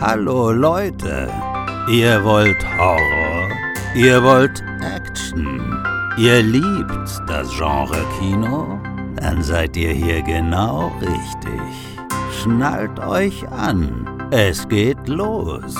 Hallo Leute, ihr wollt Horror, ihr wollt Action, ihr liebt das Genre Kino? Dann seid ihr hier genau richtig. Schnallt euch an, es geht los.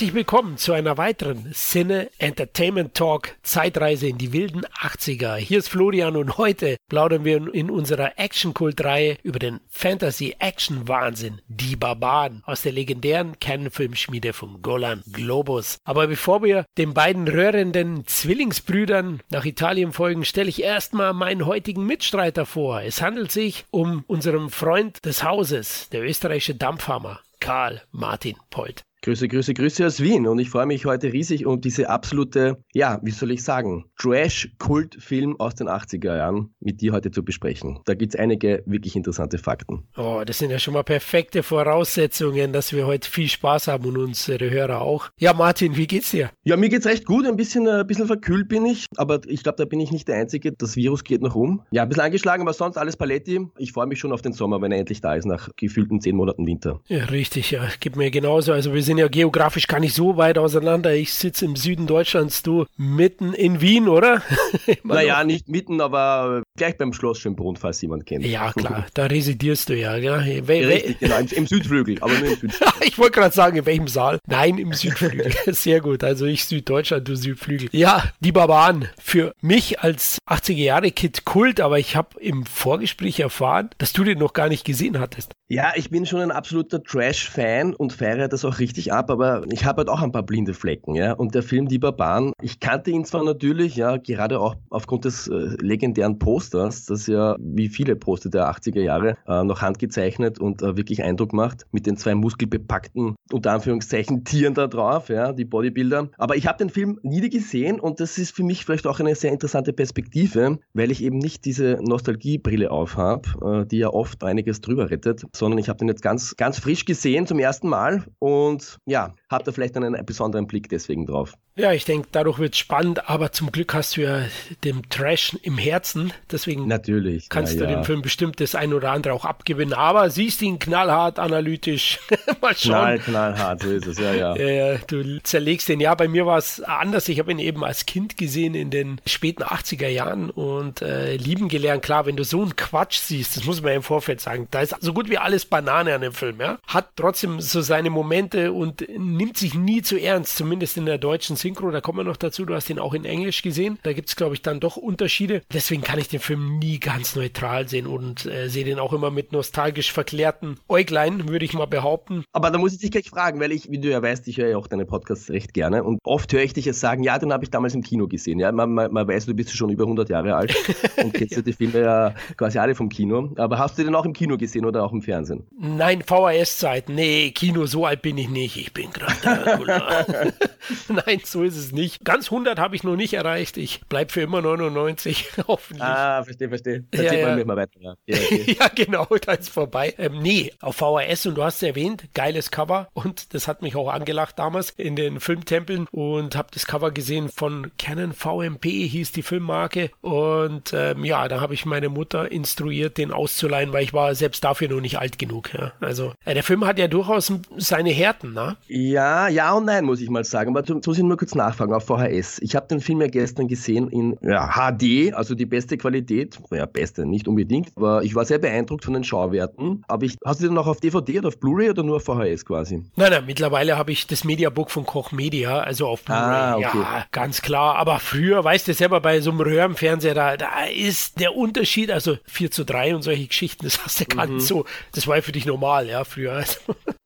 Herzlich willkommen zu einer weiteren Sinne Entertainment Talk Zeitreise in die wilden 80er. Hier ist Florian und heute plaudern wir in unserer Action-Kult-Reihe über den Fantasy-Action-Wahnsinn, die Barbaren aus der legendären Kernfilmschmiede von Golan Globus. Aber bevor wir den beiden röhrenden Zwillingsbrüdern nach Italien folgen, stelle ich erstmal meinen heutigen Mitstreiter vor. Es handelt sich um unseren Freund des Hauses, der österreichische Dampfhammer. Karl Martin Polt. Grüße, Grüße, Grüße aus Wien und ich freue mich heute riesig um diese absolute, ja, wie soll ich sagen, Trash-Kultfilm aus den 80er Jahren mit dir heute zu besprechen. Da gibt es einige wirklich interessante Fakten. Oh, das sind ja schon mal perfekte Voraussetzungen, dass wir heute viel Spaß haben und unsere Hörer auch. Ja, Martin, wie geht's dir? Ja, mir geht's recht gut, ein bisschen, ein bisschen verkühlt bin ich, aber ich glaube, da bin ich nicht der Einzige. Das Virus geht noch um. Ja, ein bisschen angeschlagen, aber sonst alles Paletti. Ich freue mich schon auf den Sommer, wenn er endlich da ist, nach gefühlten zehn Monaten Winter. Ja, richtig, ja. Gibt mir genauso. Also wir sind ja geografisch gar nicht so weit auseinander. Ich sitze im Süden Deutschlands, du mitten in Wien, oder? naja, nicht mitten, aber gleich beim Schloss Schönbrunn, falls jemand kennt. Ja, klar, da residierst du ja. ja. Richtig, genau, im, im, Südflügel, aber nur im Südflügel. ich wollte gerade sagen, in welchem Saal? Nein, im Südflügel. Sehr gut, also ich Süddeutschland, du Südflügel. Ja, die Barbaren. Für mich als 80er-Jahre-Kid Kult, aber ich habe im Vorgespräch erfahren, dass du den noch gar nicht gesehen hattest. Ja, ich bin schon ein absoluter Trash-Fan und feiere das auch richtig ab, aber ich habe halt auch ein paar blinde Flecken, ja. Und der Film Die Barbaren, ich kannte ihn zwar natürlich, ja, gerade auch aufgrund des äh, legendären Posters, das ja wie viele Poster der 80er Jahre äh, noch handgezeichnet und äh, wirklich Eindruck macht, mit den zwei muskelbepackten, unter Anführungszeichen, Tieren da drauf, ja, die Bodybuilder. Aber ich habe den Film nie gesehen und das ist für mich vielleicht auch eine sehr interessante Perspektive, weil ich eben nicht diese Nostalgiebrille aufhab, äh, die ja oft einiges drüber rettet sondern ich habe den jetzt ganz, ganz frisch gesehen zum ersten Mal und ja, habe da vielleicht einen besonderen Blick deswegen drauf. Ja, ich denke, dadurch wird es spannend, aber zum Glück hast du ja dem Trash im Herzen, deswegen Natürlich, kannst ja, du dem Film bestimmt das ein oder andere auch abgewinnen, aber siehst ihn knallhart analytisch. Mal schauen. Knall, knallhart, so ist es, ja, ja. äh, du zerlegst den, ja, bei mir war es anders, ich habe ihn eben als Kind gesehen in den späten 80er Jahren und äh, lieben gelernt, klar, wenn du so einen Quatsch siehst, das muss man ja im Vorfeld sagen, da ist so gut wie alles Banane an dem Film, ja, hat trotzdem so seine Momente und nimmt sich nie zu ernst, zumindest in der deutschen Synchro, da kommen wir noch dazu, du hast ihn auch in Englisch gesehen, da gibt es, glaube ich, dann doch Unterschiede. Deswegen kann ich den Film nie ganz neutral sehen und äh, sehe den auch immer mit nostalgisch verklärten Äuglein, würde ich mal behaupten. Aber da muss ich dich gleich fragen, weil ich, wie du ja weißt, ich höre ja auch deine Podcasts recht gerne und oft höre ich dich jetzt sagen, ja, den habe ich damals im Kino gesehen. Ja, man, man, man weiß, du bist schon über 100 Jahre alt und kennst ja. die Filme ja quasi alle vom Kino. Aber hast du den auch im Kino gesehen oder auch im Fernsehen? Nein, VHS-Zeiten. Nee, Kino, so alt bin ich nicht. Ich bin gerade Nein, so ist es nicht. Ganz 100 habe ich noch nicht erreicht. Ich bleibe für immer 99, hoffentlich. Ah, verstehe, verstehe. Dann ja, ja. mal weiter. Ja, okay. ja, genau, da ist vorbei. Ähm, nee, auf VHS und du hast es erwähnt, geiles Cover und das hat mich auch angelacht damals in den Filmtempeln und habe das Cover gesehen von Canon VMP, hieß die Filmmarke und ähm, ja, da habe ich meine Mutter instruiert, den auszuleihen, weil ich war selbst dafür noch nicht alt genug. Ja. Also äh, der Film hat ja durchaus seine Härten, ne? Ja, ja und nein, muss ich mal sagen. Aber muss ich nur kurz nachfragen auf VHS. Ich habe den Film ja gestern gesehen in ja, HD, also die beste Qualität. Ja, beste, nicht unbedingt. Aber ich war sehr beeindruckt von den Schauwerten. Aber ich, hast du den noch auf DVD oder auf Blu-ray oder nur auf VHS quasi? Nein, nein, mittlerweile habe ich das Mediabook von Koch Media, also auf Blu-ray. Ah, okay. Ja, ganz klar. Aber früher, weißt du selber, bei so einem Röhrenfernseher, da, da ist der Unterschied, also 4 zu 3 und solche Geschichten, das hast du mhm. ganz so, das war für dich normal, ja, früher.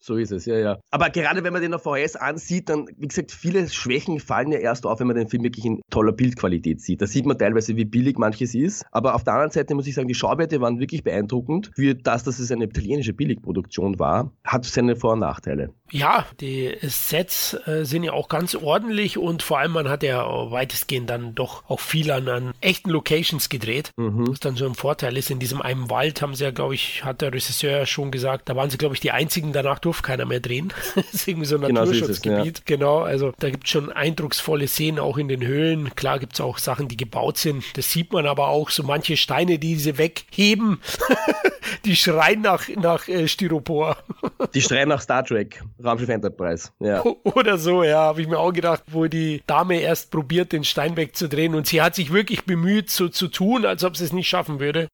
So ist es, ja, ja. Aber gerade wenn man den auf VHS ansieht, dann, wie gesagt, viele Schwächen fallen ja erst auf, wenn man den Film wirklich in toller Bildqualität sieht. Da sieht man teilweise, wie billig manches ist. Aber auf der anderen Seite muss ich sagen, die Schauwerte waren wirklich beeindruckend. Für das, dass es eine italienische Billigproduktion war, hat seine Vor- und Nachteile. Ja, die Sets äh, sind ja auch ganz ordentlich und vor allem man hat ja weitestgehend dann doch auch viel an, an echten Locations gedreht, mhm. was dann so ein Vorteil ist. In diesem einen Wald haben sie ja, glaube ich, hat der Regisseur ja schon gesagt, da waren sie, glaube ich, die einzigen, danach durfte keiner mehr drehen. das ist irgendwie so ein genau Naturschutzgebiet. Ja. Genau, also da gibt es schon eindrucksvolle Szenen auch in den Höhlen. Klar gibt es auch Sachen, die gebaut sind. Das sieht man aber auch, so manche Steine, die sie wegheben, die schreien nach, nach äh, Styropor. die schreien nach Star Trek. Raumschiff Enterprise. Ja. Oder so, ja, habe ich mir auch gedacht, wo die Dame erst probiert, den Stein wegzudrehen und sie hat sich wirklich bemüht, so zu tun, als ob sie es nicht schaffen würde.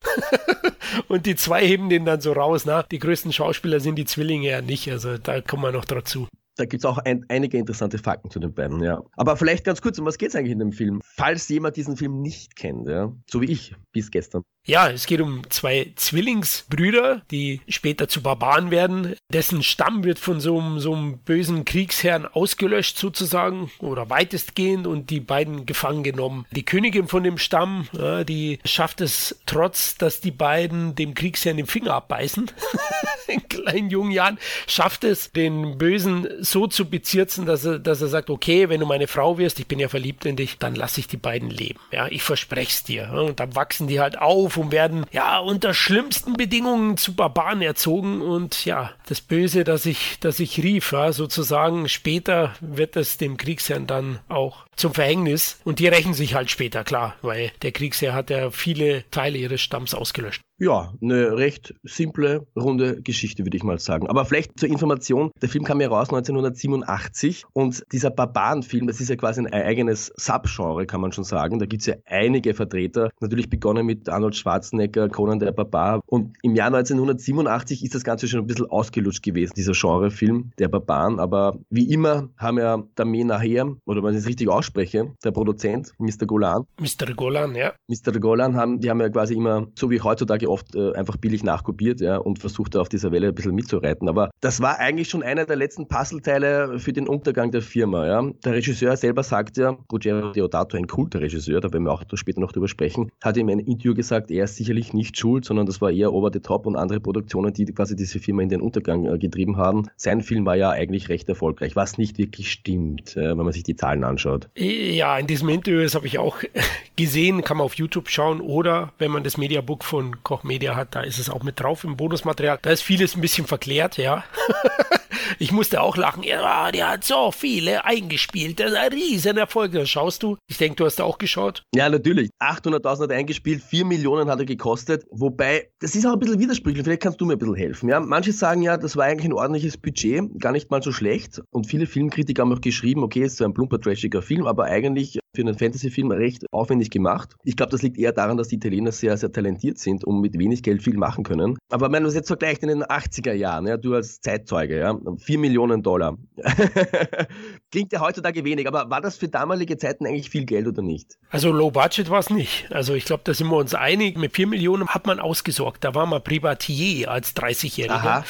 und die zwei heben den dann so raus. Na, die größten Schauspieler sind die Zwillinge ja nicht, also da kommen wir noch dazu. Da gibt es auch ein, einige interessante Fakten zu den beiden, ja. Aber vielleicht ganz kurz, um was geht es eigentlich in dem Film? Falls jemand diesen Film nicht kennt, ja, so wie ich bis gestern. Ja, es geht um zwei Zwillingsbrüder, die später zu Barbaren werden. Dessen Stamm wird von so einem, so einem bösen Kriegsherrn ausgelöscht sozusagen oder weitestgehend und die beiden gefangen genommen. Die Königin von dem Stamm, ja, die schafft es trotz, dass die beiden dem Kriegsherrn den Finger abbeißen. in kleinen jungen Jahren schafft es, den Bösen so zu bezirzen, dass er, dass er sagt, okay, wenn du meine Frau wirst, ich bin ja verliebt in dich, dann lasse ich die beiden leben. Ja, ich verspreche es dir. Und dann wachsen die halt auf auf und werden ja unter schlimmsten Bedingungen zu Barbaren erzogen. Und ja, das Böse, das ich, das ich rief, ja, sozusagen später wird es dem Kriegsherrn dann auch zum Verhängnis und die rächen sich halt später, klar, weil der Kriegsherr hat ja viele Teile ihres Stamms ausgelöscht. Ja, eine recht simple, runde Geschichte, würde ich mal sagen. Aber vielleicht zur Information, der Film kam ja raus 1987 und dieser Barbarenfilm, das ist ja quasi ein eigenes Subgenre, kann man schon sagen. Da gibt es ja einige Vertreter. Natürlich begonnen mit Arnold Schwarzenegger, Conan der Barbar. Und im Jahr 1987 ist das Ganze schon ein bisschen ausgelutscht gewesen, dieser Genrefilm der Barbaren. Aber wie immer haben ja Damien nachher, oder wenn ich es richtig ausspreche, der Produzent, Mr. Golan. Mr. Golan, ja. Mr. Golan haben, die haben ja quasi immer, so wie heutzutage oft äh, einfach billig nachkopiert ja, und versucht auf dieser Welle ein bisschen mitzureiten. Aber das war eigentlich schon einer der letzten Puzzleteile für den Untergang der Firma. Ja. Der Regisseur selber sagt ja, Ruggero Deodato, ein kulter Regisseur, da werden wir auch später noch drüber sprechen, hat in einem Interview gesagt, er ist sicherlich nicht schuld, sondern das war eher over the top und andere Produktionen, die quasi diese Firma in den Untergang äh, getrieben haben. Sein Film war ja eigentlich recht erfolgreich, was nicht wirklich stimmt, äh, wenn man sich die Zahlen anschaut. Ja, in diesem Interview, das habe ich auch gesehen, kann man auf YouTube schauen oder wenn man das Mediabook von Koch Media hat, da ist es auch mit drauf im Bonusmaterial. Da ist vieles ein bisschen verklärt, ja. ich musste auch lachen. Ja, der hat so viele eingespielt. Das ist ein riesen Erfolg. Das schaust du. Ich denke, du hast da auch geschaut. Ja, natürlich. 800.000 hat er eingespielt, 4 Millionen hat er gekostet. Wobei, das ist auch ein bisschen widersprüchlich. Vielleicht kannst du mir ein bisschen helfen. Ja, manche sagen ja, das war eigentlich ein ordentliches Budget, gar nicht mal so schlecht. Und viele Filmkritiker haben auch geschrieben, okay, es ist so ein plumper, trashiger Film, aber eigentlich für einen Fantasy-Film recht aufwendig gemacht. Ich glaube, das liegt eher daran, dass die Italiener sehr, sehr talentiert sind und mit wenig Geld viel machen können. Aber wenn man das jetzt vergleicht in den 80er Jahren, ja, du als Zeitzeuge, ja, 4 Millionen Dollar. Klingt ja heutzutage wenig, aber war das für damalige Zeiten eigentlich viel Geld oder nicht? Also Low Budget war es nicht. Also ich glaube, da sind wir uns einig. Mit 4 Millionen hat man ausgesorgt. Da war man Privatier als 30-Jähriger.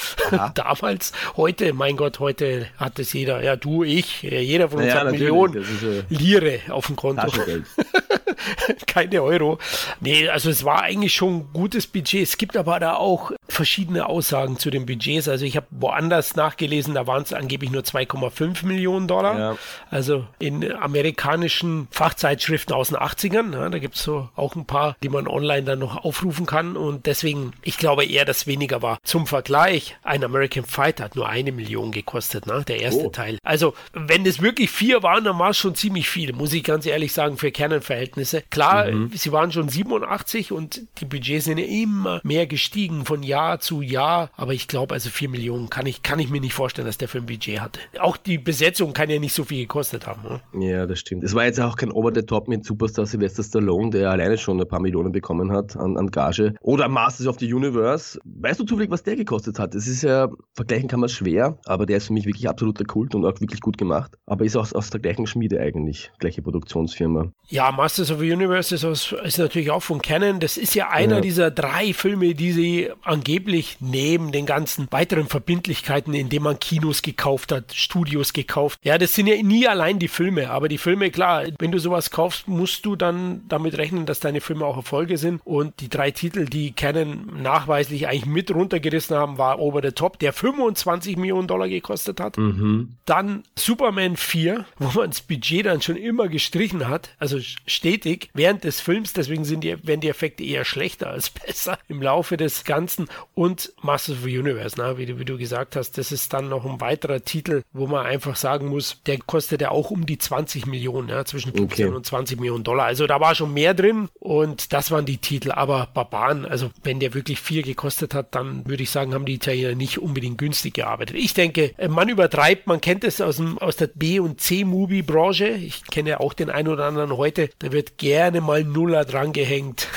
Damals, heute, mein Gott, heute hat es jeder, ja du, ich, jeder von uns ja, hat Millionen äh, Lire auf dem Konto. Keine Euro. Nee, also es war eigentlich schon ein gutes Budget. Es gibt aber da auch verschiedene Aussagen zu den Budgets. Also ich habe woanders nachgelesen, da waren es angeblich nur 2,5 Millionen Dollar. Ja. Also in amerikanischen Fachzeitschriften aus den 80ern. Ja, da gibt es so auch ein paar, die man online dann noch aufrufen kann. Und deswegen, ich glaube eher, dass weniger war. Zum Vergleich, ein American Fighter hat nur eine Million gekostet, ne? der erste oh. Teil. Also wenn es wirklich vier waren, dann war es schon ziemlich viel, muss ich ganz ehrlich sagen, für Canon-Verhältnisse. Klar, mhm. sie waren schon 87 und die Budgets sind immer mehr gestiegen von Jahr zu Jahr. Aber ich glaube, also 4 Millionen kann ich, kann ich mir nicht vorstellen, dass der für ein Budget hatte. Auch die Besetzung kann ja nicht so viel gekostet haben. Oder? Ja, das stimmt. Es war jetzt auch kein Over the Top mit Superstar Sylvester Stallone, der alleine schon ein paar Millionen bekommen hat an, an Gage. Oder Masters of the Universe. Weißt du zufällig, was der gekostet hat? Das ist ja, vergleichen kann man schwer, aber der ist für mich wirklich absoluter Kult und auch wirklich gut gemacht. Aber ist auch aus der gleichen Schmiede eigentlich, gleiche Produktionsfirma. Ja, Masters of the Universe ist, aus, ist natürlich auch von Canon. Das ist ja einer ja. dieser drei Filme, die sie angeblich neben den ganzen weiteren Verbindlichkeiten, indem man Kinos gekauft hat, Studios gekauft. Ja, das sind ja nie allein die Filme, aber die Filme, klar, wenn du sowas kaufst, musst du dann damit rechnen, dass deine Filme auch Erfolge sind. Und die drei Titel, die Canon nachweislich eigentlich mit runtergerissen haben, war Over the Top, der 25 Millionen Dollar gekostet hat. Mhm. Dann Superman 4, wo man das Budget dann schon immer gestrichen hat, also stetig während des Films, deswegen sind die, werden die Effekte eher schlechter als besser im Laufe des Ganzen. Und Masters of the Universe, na, wie, du, wie du gesagt hast, das ist dann noch ein weiterer Titel, wo man einfach sagen muss, der kostet ja auch um die 20 Millionen, ja, zwischen 15 okay. und 20 Millionen Dollar. Also da war schon mehr drin und das waren die Titel. Aber Barbaren, also wenn der wirklich viel gekostet hat, dann würde ich sagen, haben die Italiener nicht unbedingt günstig gearbeitet. Ich denke, man übertreibt, man kennt es aus, dem, aus der B- und C-Movie-Branche. Ich kenne auch den einen oder anderen heute, da wird gerne mal Nuller drangehängt.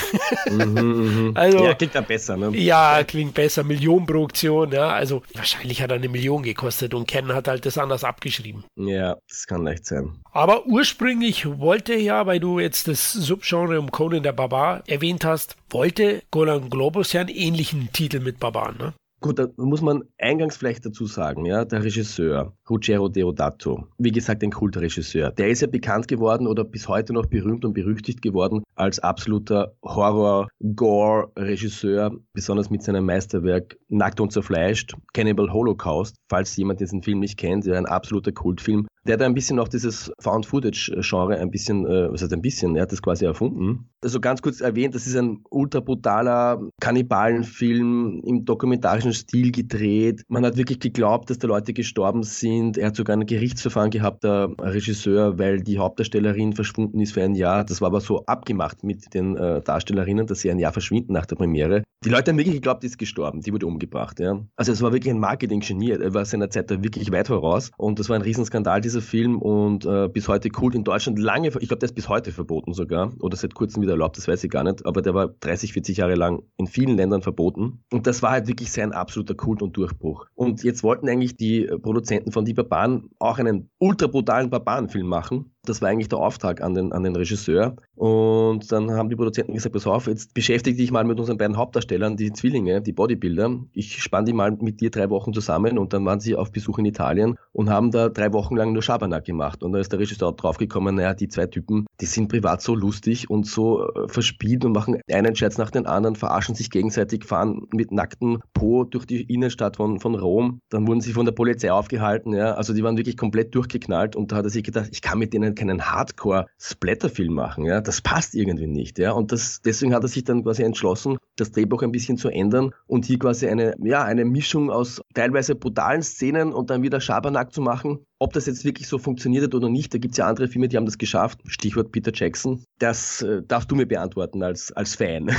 Mhm, mh. also, ja, klingt da besser, ne? Ja, klingt besser. Millionenproduktion, ja. Also wahrscheinlich hat er eine Million gekostet und Ken hat halt das anders abgeschrieben. Ja, das kann leicht sein. Aber ursprünglich wollte ja, weil du jetzt das Subgenre um Conan der Barbar erwähnt hast, wollte Golan Globus ja einen ähnlichen Titel mit Barbaren, ne? Gut, da muss man eingangs vielleicht dazu sagen, ja, der Regisseur, Ruggero Deodato, wie gesagt, ein Kultregisseur, der ist ja bekannt geworden oder bis heute noch berühmt und berüchtigt geworden als absoluter Horror-Gore-Regisseur, besonders mit seinem Meisterwerk Nackt und zerfleischt, Cannibal Holocaust, falls jemand diesen Film nicht kennt, ja, ein absoluter Kultfilm, der hat ein bisschen auch dieses Found-Footage-Genre ein bisschen, äh, was heißt ein bisschen, er hat das quasi erfunden. Also ganz kurz erwähnt, das ist ein ultra brutaler Kannibalenfilm im dokumentarischen Stil gedreht. Man hat wirklich geglaubt, dass da Leute gestorben sind. Er hat sogar ein Gerichtsverfahren gehabt, der Regisseur, weil die Hauptdarstellerin verschwunden ist für ein Jahr. Das war aber so abgemacht mit den äh, Darstellerinnen, dass sie ein Jahr verschwinden nach der Premiere. Die Leute haben wirklich geglaubt, die ist gestorben, die wurde umgebracht. Ja. Also es war wirklich ein Marketing-Genie. Er war seiner Zeit da wirklich weit voraus und das war ein Riesenskandal, dieser Film und äh, bis heute Kult in Deutschland. Lange, ich glaube, der ist bis heute verboten sogar oder seit kurzem wieder erlaubt, das weiß ich gar nicht, aber der war 30, 40 Jahre lang in vielen Ländern verboten. Und das war halt wirklich sein absoluter Kult und Durchbruch. Und jetzt wollten eigentlich die Produzenten von Die Barbaren auch einen ultra brutalen Barbarenfilm machen das war eigentlich der Auftrag an den, an den Regisseur. Und dann haben die Produzenten gesagt, pass auf, jetzt beschäftige dich mal mit unseren beiden Hauptdarstellern, die Zwillinge, die Bodybuilder. Ich spann die mal mit dir drei Wochen zusammen und dann waren sie auf Besuch in Italien und haben da drei Wochen lang nur Schabernack gemacht. Und dann ist der Regisseur draufgekommen, naja, die zwei Typen, die sind privat so lustig und so äh, verspielt und machen einen Scherz nach den anderen, verarschen sich gegenseitig, fahren mit nacktem Po durch die Innenstadt von, von Rom. Dann wurden sie von der Polizei aufgehalten, ja. Also die waren wirklich komplett durchgeknallt und da hat er sich gedacht, ich kann mit denen keinen Hardcore-Splatterfilm machen, ja, das passt irgendwie nicht, ja, und das, deswegen hat er sich dann quasi entschlossen, das Drehbuch ein bisschen zu ändern und hier quasi eine, ja, eine Mischung aus teilweise brutalen Szenen und dann wieder Schabernack zu machen ob das jetzt wirklich so funktioniert hat oder nicht, da gibt es ja andere Filme, die haben das geschafft. Stichwort Peter Jackson. Das äh, darfst du mir beantworten als, als Fan.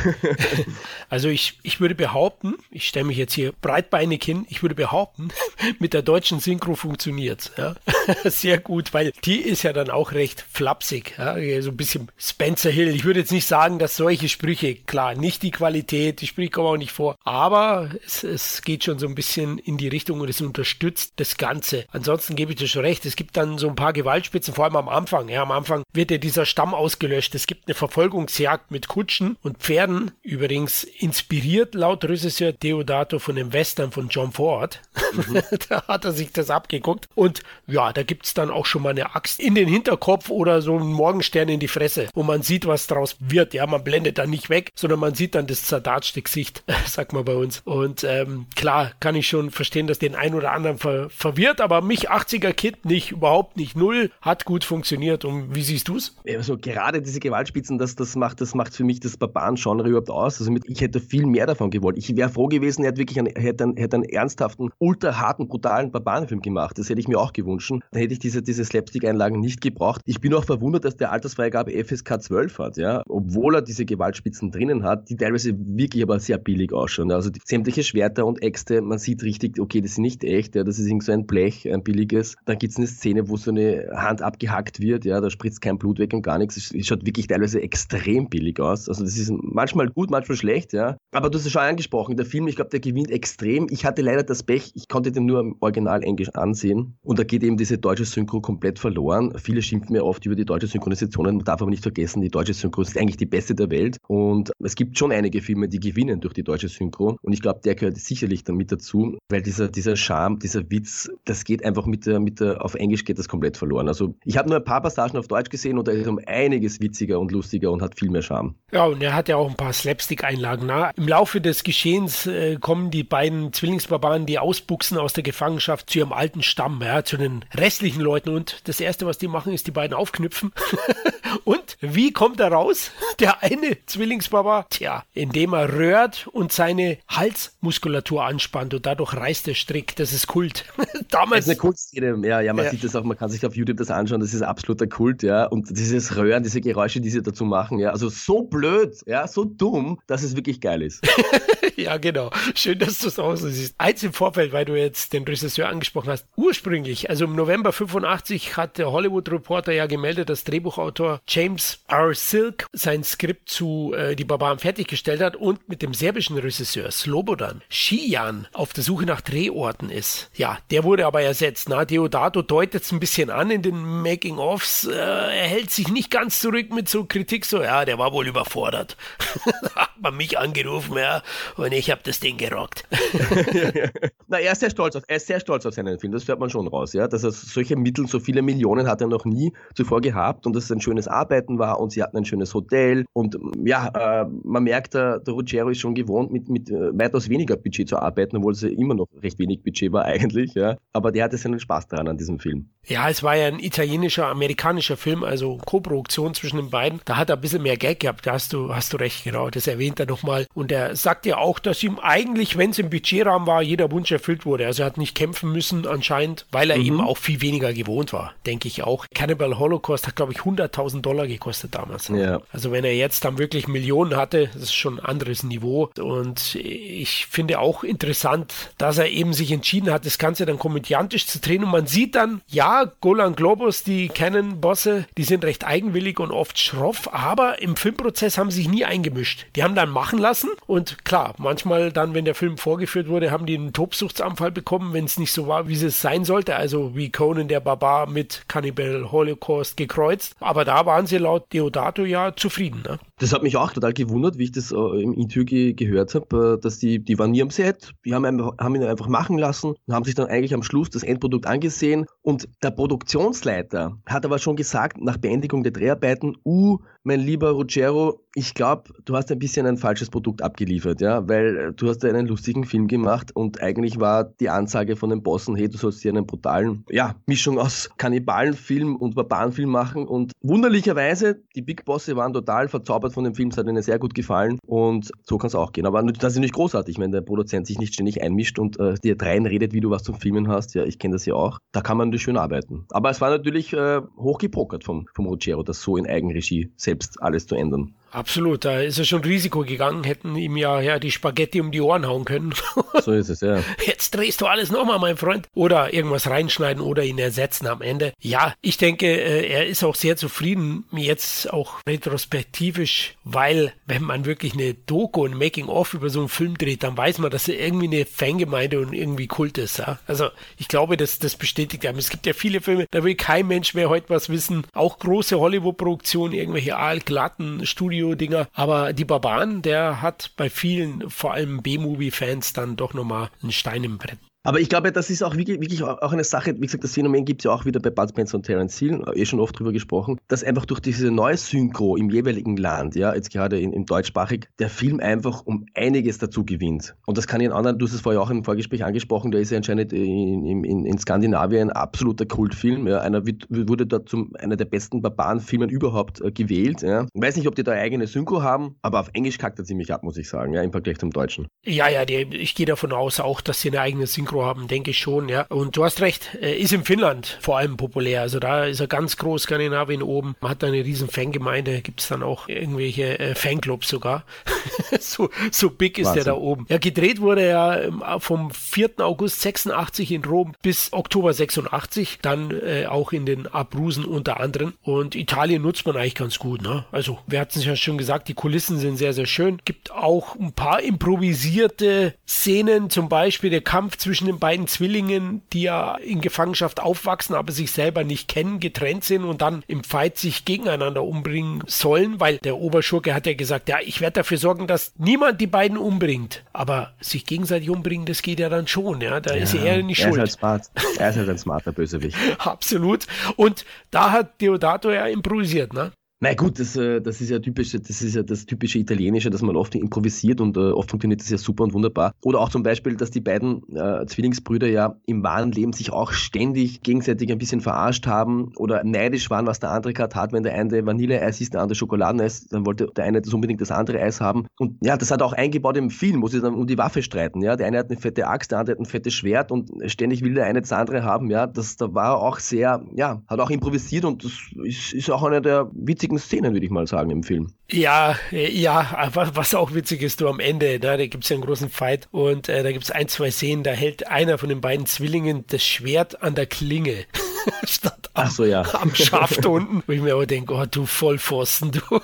also ich, ich würde behaupten, ich stelle mich jetzt hier breitbeinig hin, ich würde behaupten, mit der deutschen Synchro funktioniert ja? Sehr gut, weil die ist ja dann auch recht flapsig. Ja? So ein bisschen Spencer Hill. Ich würde jetzt nicht sagen, dass solche Sprüche, klar, nicht die Qualität, die Sprüche kommen auch nicht vor, aber es, es geht schon so ein bisschen in die Richtung und es unterstützt das Ganze. Ansonsten gebe ich dir schon recht. Es gibt dann so ein paar Gewaltspitzen, vor allem am Anfang. Ja, am Anfang wird ja dieser Stamm ausgelöscht. Es gibt eine Verfolgungsjagd mit Kutschen und Pferden. Übrigens inspiriert laut Regisseur Deodato von dem Western von John Ford. Mhm. da hat er sich das abgeguckt. Und ja, da gibt es dann auch schon mal eine Axt in den Hinterkopf oder so einen Morgenstern in die Fresse, wo man sieht, was draus wird. Ja, man blendet dann nicht weg, sondern man sieht dann das zerdatschte Gesicht, sagt man bei uns. Und ähm, klar, kann ich schon verstehen, dass den einen oder anderen ver verwirrt, aber mich 80er Kit nicht, überhaupt nicht. Null hat gut funktioniert. Und wie siehst du es? Also gerade diese Gewaltspitzen, das, das, macht, das macht für mich das Barbaren-Genre überhaupt aus. Also mit, ich hätte viel mehr davon gewollt. Ich wäre froh gewesen, er hätte wirklich einen, hätte einen, hätte einen ernsthaften, ultra harten, brutalen Barbarenfilm gemacht. Das hätte ich mir auch gewünscht. Dann hätte ich diese, diese Slapstick-Einlagen nicht gebraucht. Ich bin auch verwundert, dass der Altersfreigabe FSK 12 hat, ja. Obwohl er diese Gewaltspitzen drinnen hat, die teilweise wirklich aber sehr billig ausschauen. Also die, sämtliche Schwerter und Äxte, man sieht richtig, okay, das sind nicht echt, ja, das ist irgend so ein Blech, ein billiges Dann gibt es eine Szene, wo so eine Hand abgehackt wird, ja, da spritzt kein Blut weg und gar nichts. Es schaut wirklich teilweise extrem billig aus. Also das ist manchmal gut, manchmal schlecht, ja. Aber du hast es schon angesprochen, der Film, ich glaube, der gewinnt extrem. Ich hatte leider das Pech, ich konnte den nur im Original Englisch ansehen und da geht eben diese deutsche Synchro komplett verloren. Viele schimpfen mir oft über die deutsche Synchronisation, man darf aber nicht vergessen, die deutsche Synchro ist eigentlich die beste der Welt und es gibt schon einige Filme, die gewinnen durch die deutsche Synchro und ich glaube, der gehört sicherlich damit dazu, weil dieser, dieser Charme, dieser Witz, das geht einfach mit der, mit der, auf Englisch geht das komplett verloren. Also ich habe nur ein paar Passagen auf Deutsch gesehen und da ist um einiges witziger und lustiger und hat viel mehr Charme. Ja, und er hat ja auch ein paar Slapstick-Einlagen. Im Laufe des Geschehens äh, kommen die beiden Zwillingsbarbaren, die ausbuchsen aus der Gefangenschaft zu ihrem alten Stamm, ja, zu den restlichen Leuten und das erste, was die machen, ist die beiden aufknüpfen. und wie kommt er raus? Der eine Zwillingsbarbar, tja, indem er röhrt und seine Halsmuskulatur anspannt und dadurch reißt der Strick. Das ist Kult. Damals. Das ist eine Kultszene. Ja, ja, man ja. sieht das auch, man kann sich auf YouTube das anschauen. Das ist absoluter Kult, ja. Und dieses Röhren, diese Geräusche, die sie dazu machen, ja. Also so blöd, ja, so dumm, dass es wirklich geil ist. ja, genau. Schön, dass du es auch so siehst. Eins im Vorfeld, weil du jetzt den Regisseur angesprochen hast. Ursprünglich, also im November 85 hat der Hollywood Reporter ja gemeldet, dass Drehbuchautor James R. Silk sein Skript zu äh, Die Barbaren fertiggestellt hat und mit dem serbischen Regisseur Slobodan Shijan auf der Suche nach Drehorten ist. Ja, der wurde aber ersetzt. Na, Deodato deutet es ein bisschen an in den Making-ofs. Äh, er hält sich nicht ganz zurück mit so Kritik, so, ja, der war wohl überfordert. hat man mich angerufen, ja, und ich habe das Ding gerockt. Na, er ist sehr stolz auf, er ist sehr stolz auf seinen Film, das hört man schon raus, ja, dass er solche Mittel, so viele Millionen hat er noch nie zuvor gehabt und dass es ein schönes Arbeiten war und sie hatten ein schönes Hotel und ja, äh, man merkt, der, der Ruggiero ist schon gewohnt, mit, mit äh, weitaus weniger Budget zu arbeiten, obwohl es ja immer noch recht wenig Budget war eigentlich, ja, aber der hatte seinen Spaß daran an diesem Film. Ja, es war ja ein italienischer, amerikanischer Film, also Co-Produktion zwischen den beiden, da hat er ein bisschen mehr Geld gehabt, da hast du, hast du recht, genau, das erwähnt er nochmal und er sagt ja auch, dass ihm eigentlich, wenn es im Budgetrahmen war, jeder Wunsch erfüllt wurde, also er hat nicht kämpfen müssen anscheinend, weil er mhm. eben auch viel weniger gewohnt war, denke ich auch. Cannibal Holocaust hat, glaube ich, 100.000 Dollar gekostet damals. Ja. Also wenn er jetzt dann wirklich Millionen hatte, das ist schon ein anderes Niveau. Und ich finde auch interessant, dass er eben sich entschieden hat, das Ganze dann komödiantisch zu drehen. Und man sieht dann, ja, Golan Globus, die Canon-Bosse, die sind recht eigenwillig und oft schroff, aber im Filmprozess haben sie sich nie eingemischt. Die haben dann machen lassen und klar, manchmal dann, wenn der Film vorgeführt wurde, haben die einen Tobsuchtsanfall bekommen, wenn es nicht so war, wie es sein sollte. Also wie Conan der Barbar mit Cannibal Holocaust gekreuzt. Aber da waren sie laut Deodato ja zufrieden. Ne? Das hat mich auch total gewundert, wie ich das äh, im Interview ge gehört habe, äh, dass die, die waren nie am Set, die haben, einfach, haben ihn einfach machen lassen und haben sich dann eigentlich am Schluss das Endprodukt angesehen. Und der Produktionsleiter hat aber schon gesagt, nach Beendigung der Dreharbeiten, uh, mein lieber Ruggiero, ich glaube, du hast ein bisschen ein falsches Produkt abgeliefert, ja, weil äh, du hast ja einen lustigen Film gemacht und eigentlich war die Ansage von den Bossen, hey, du sollst hier einen brutalen, ja, Mischung aus Kannibalenfilm und Barbarenfilm machen und wunderlicherweise, die Big Bosse waren total verzaubert von dem Film, es hat ihnen sehr gut gefallen und so kann es auch gehen. Aber das ist nicht großartig, wenn der Produzent sich nicht ständig einmischt und äh, dir reinredet, wie du was zum Filmen hast, ja, ich kenne das ja auch, da kann man natürlich schön arbeiten. Aber es war natürlich äh, hochgepokert vom, vom Ruggiero, das so in Eigenregie selbst alles zu ändern. Absolut, da ist er schon Risiko gegangen, hätten ihm ja, ja die Spaghetti um die Ohren hauen können. so ist es, ja. Jetzt drehst du alles nochmal, mein Freund. Oder irgendwas reinschneiden oder ihn ersetzen am Ende. Ja, ich denke, äh, er ist auch sehr zufrieden, jetzt auch retrospektivisch, weil wenn man wirklich eine Doku, ein Making-of über so einen Film dreht, dann weiß man, dass er irgendwie eine Fangemeinde und irgendwie Kult ist. Ja? Also ich glaube, das, das bestätigt einem. Es gibt ja viele Filme, da will kein Mensch mehr heute was wissen. Auch große Hollywood-Produktionen, irgendwelche aalglatten Studios Studio-Dinger. Aber die Barbaren, der hat bei vielen, vor allem B-Movie-Fans, dann doch nochmal einen Stein im Brett. Aber ich glaube, das ist auch wirklich, wirklich auch eine Sache, wie gesagt, das Phänomen gibt es ja auch wieder bei Bud Spencer und Terence Hill, eh schon oft drüber gesprochen, dass einfach durch diese neue Synchro im jeweiligen Land, ja, jetzt gerade in, im deutschsprachig, der Film einfach um einiges dazu gewinnt. Und das kann ich in anderen, du hast es vorher auch im Vorgespräch angesprochen, der ist ja anscheinend in, in, in Skandinavien ein absoluter Kultfilm. Ja, einer wird, wurde dort zum einer der besten Barbarenfilmen überhaupt äh, gewählt. Ja. Ich weiß nicht, ob die da eigene Synchro haben, aber auf Englisch kackt er ziemlich ab, muss ich sagen, ja, im Vergleich zum Deutschen. Ja, ja, die, ich gehe davon aus auch, dass sie eine eigene Synchro Mikro haben, denke ich schon, ja. Und du hast recht, äh, ist in Finnland vor allem populär. Also da ist er ganz groß, Skandinavien oben. Man hat da eine riesen Fangemeinde, gibt es dann auch irgendwelche äh, Fanclubs sogar. so, so big ist Wahnsinn. der da oben. Ja, gedreht wurde er ähm, vom 4. August 86 in Rom bis Oktober 86, dann äh, auch in den Abrusen unter anderem. Und Italien nutzt man eigentlich ganz gut, ne? Also, wir hatten es ja schon gesagt, die Kulissen sind sehr, sehr schön. Gibt auch ein paar improvisierte Szenen, zum Beispiel der Kampf zwischen den beiden Zwillingen, die ja in Gefangenschaft aufwachsen, aber sich selber nicht kennen, getrennt sind und dann im Fight sich gegeneinander umbringen sollen, weil der Oberschurke hat ja gesagt, ja, ich werde dafür sorgen, dass niemand die beiden umbringt. Aber sich gegenseitig umbringen, das geht ja dann schon, ja. Da ja, ist er nicht er schuld. Ist halt smart. Er ist halt ein smarter Bösewicht. Absolut. Und da hat Deodato ja improvisiert, ne? Na gut, das, äh, das ist ja typisch, das ist ja das typische Italienische, dass man oft improvisiert und äh, oft funktioniert das ja super und wunderbar. Oder auch zum Beispiel, dass die beiden äh, Zwillingsbrüder ja im wahren Leben sich auch ständig gegenseitig ein bisschen verarscht haben oder neidisch waren, was der andere gerade hat. Wenn der eine Vanilleeis ist, der andere Schokoladeneis, dann wollte der eine das unbedingt das andere Eis haben. Und ja, das hat auch eingebaut im Film, wo sie dann um die Waffe streiten. Ja, der eine hat eine fette Axt, der andere hat ein fettes Schwert und ständig will der eine das andere haben. Ja, das da war auch sehr, ja, hat auch improvisiert und das ist, ist auch einer der witzigen witzigen Szenen, würde ich mal sagen, im Film. Ja, äh, ja, was auch witzig ist, du am Ende, ne, da gibt es ja einen großen Fight und äh, da gibt es ein, zwei Szenen, da hält einer von den beiden Zwillingen das Schwert an der Klinge. statt am, so, ja. am Schaft unten. Wo ich mir aber denke, oh, du Vollpfosten, du.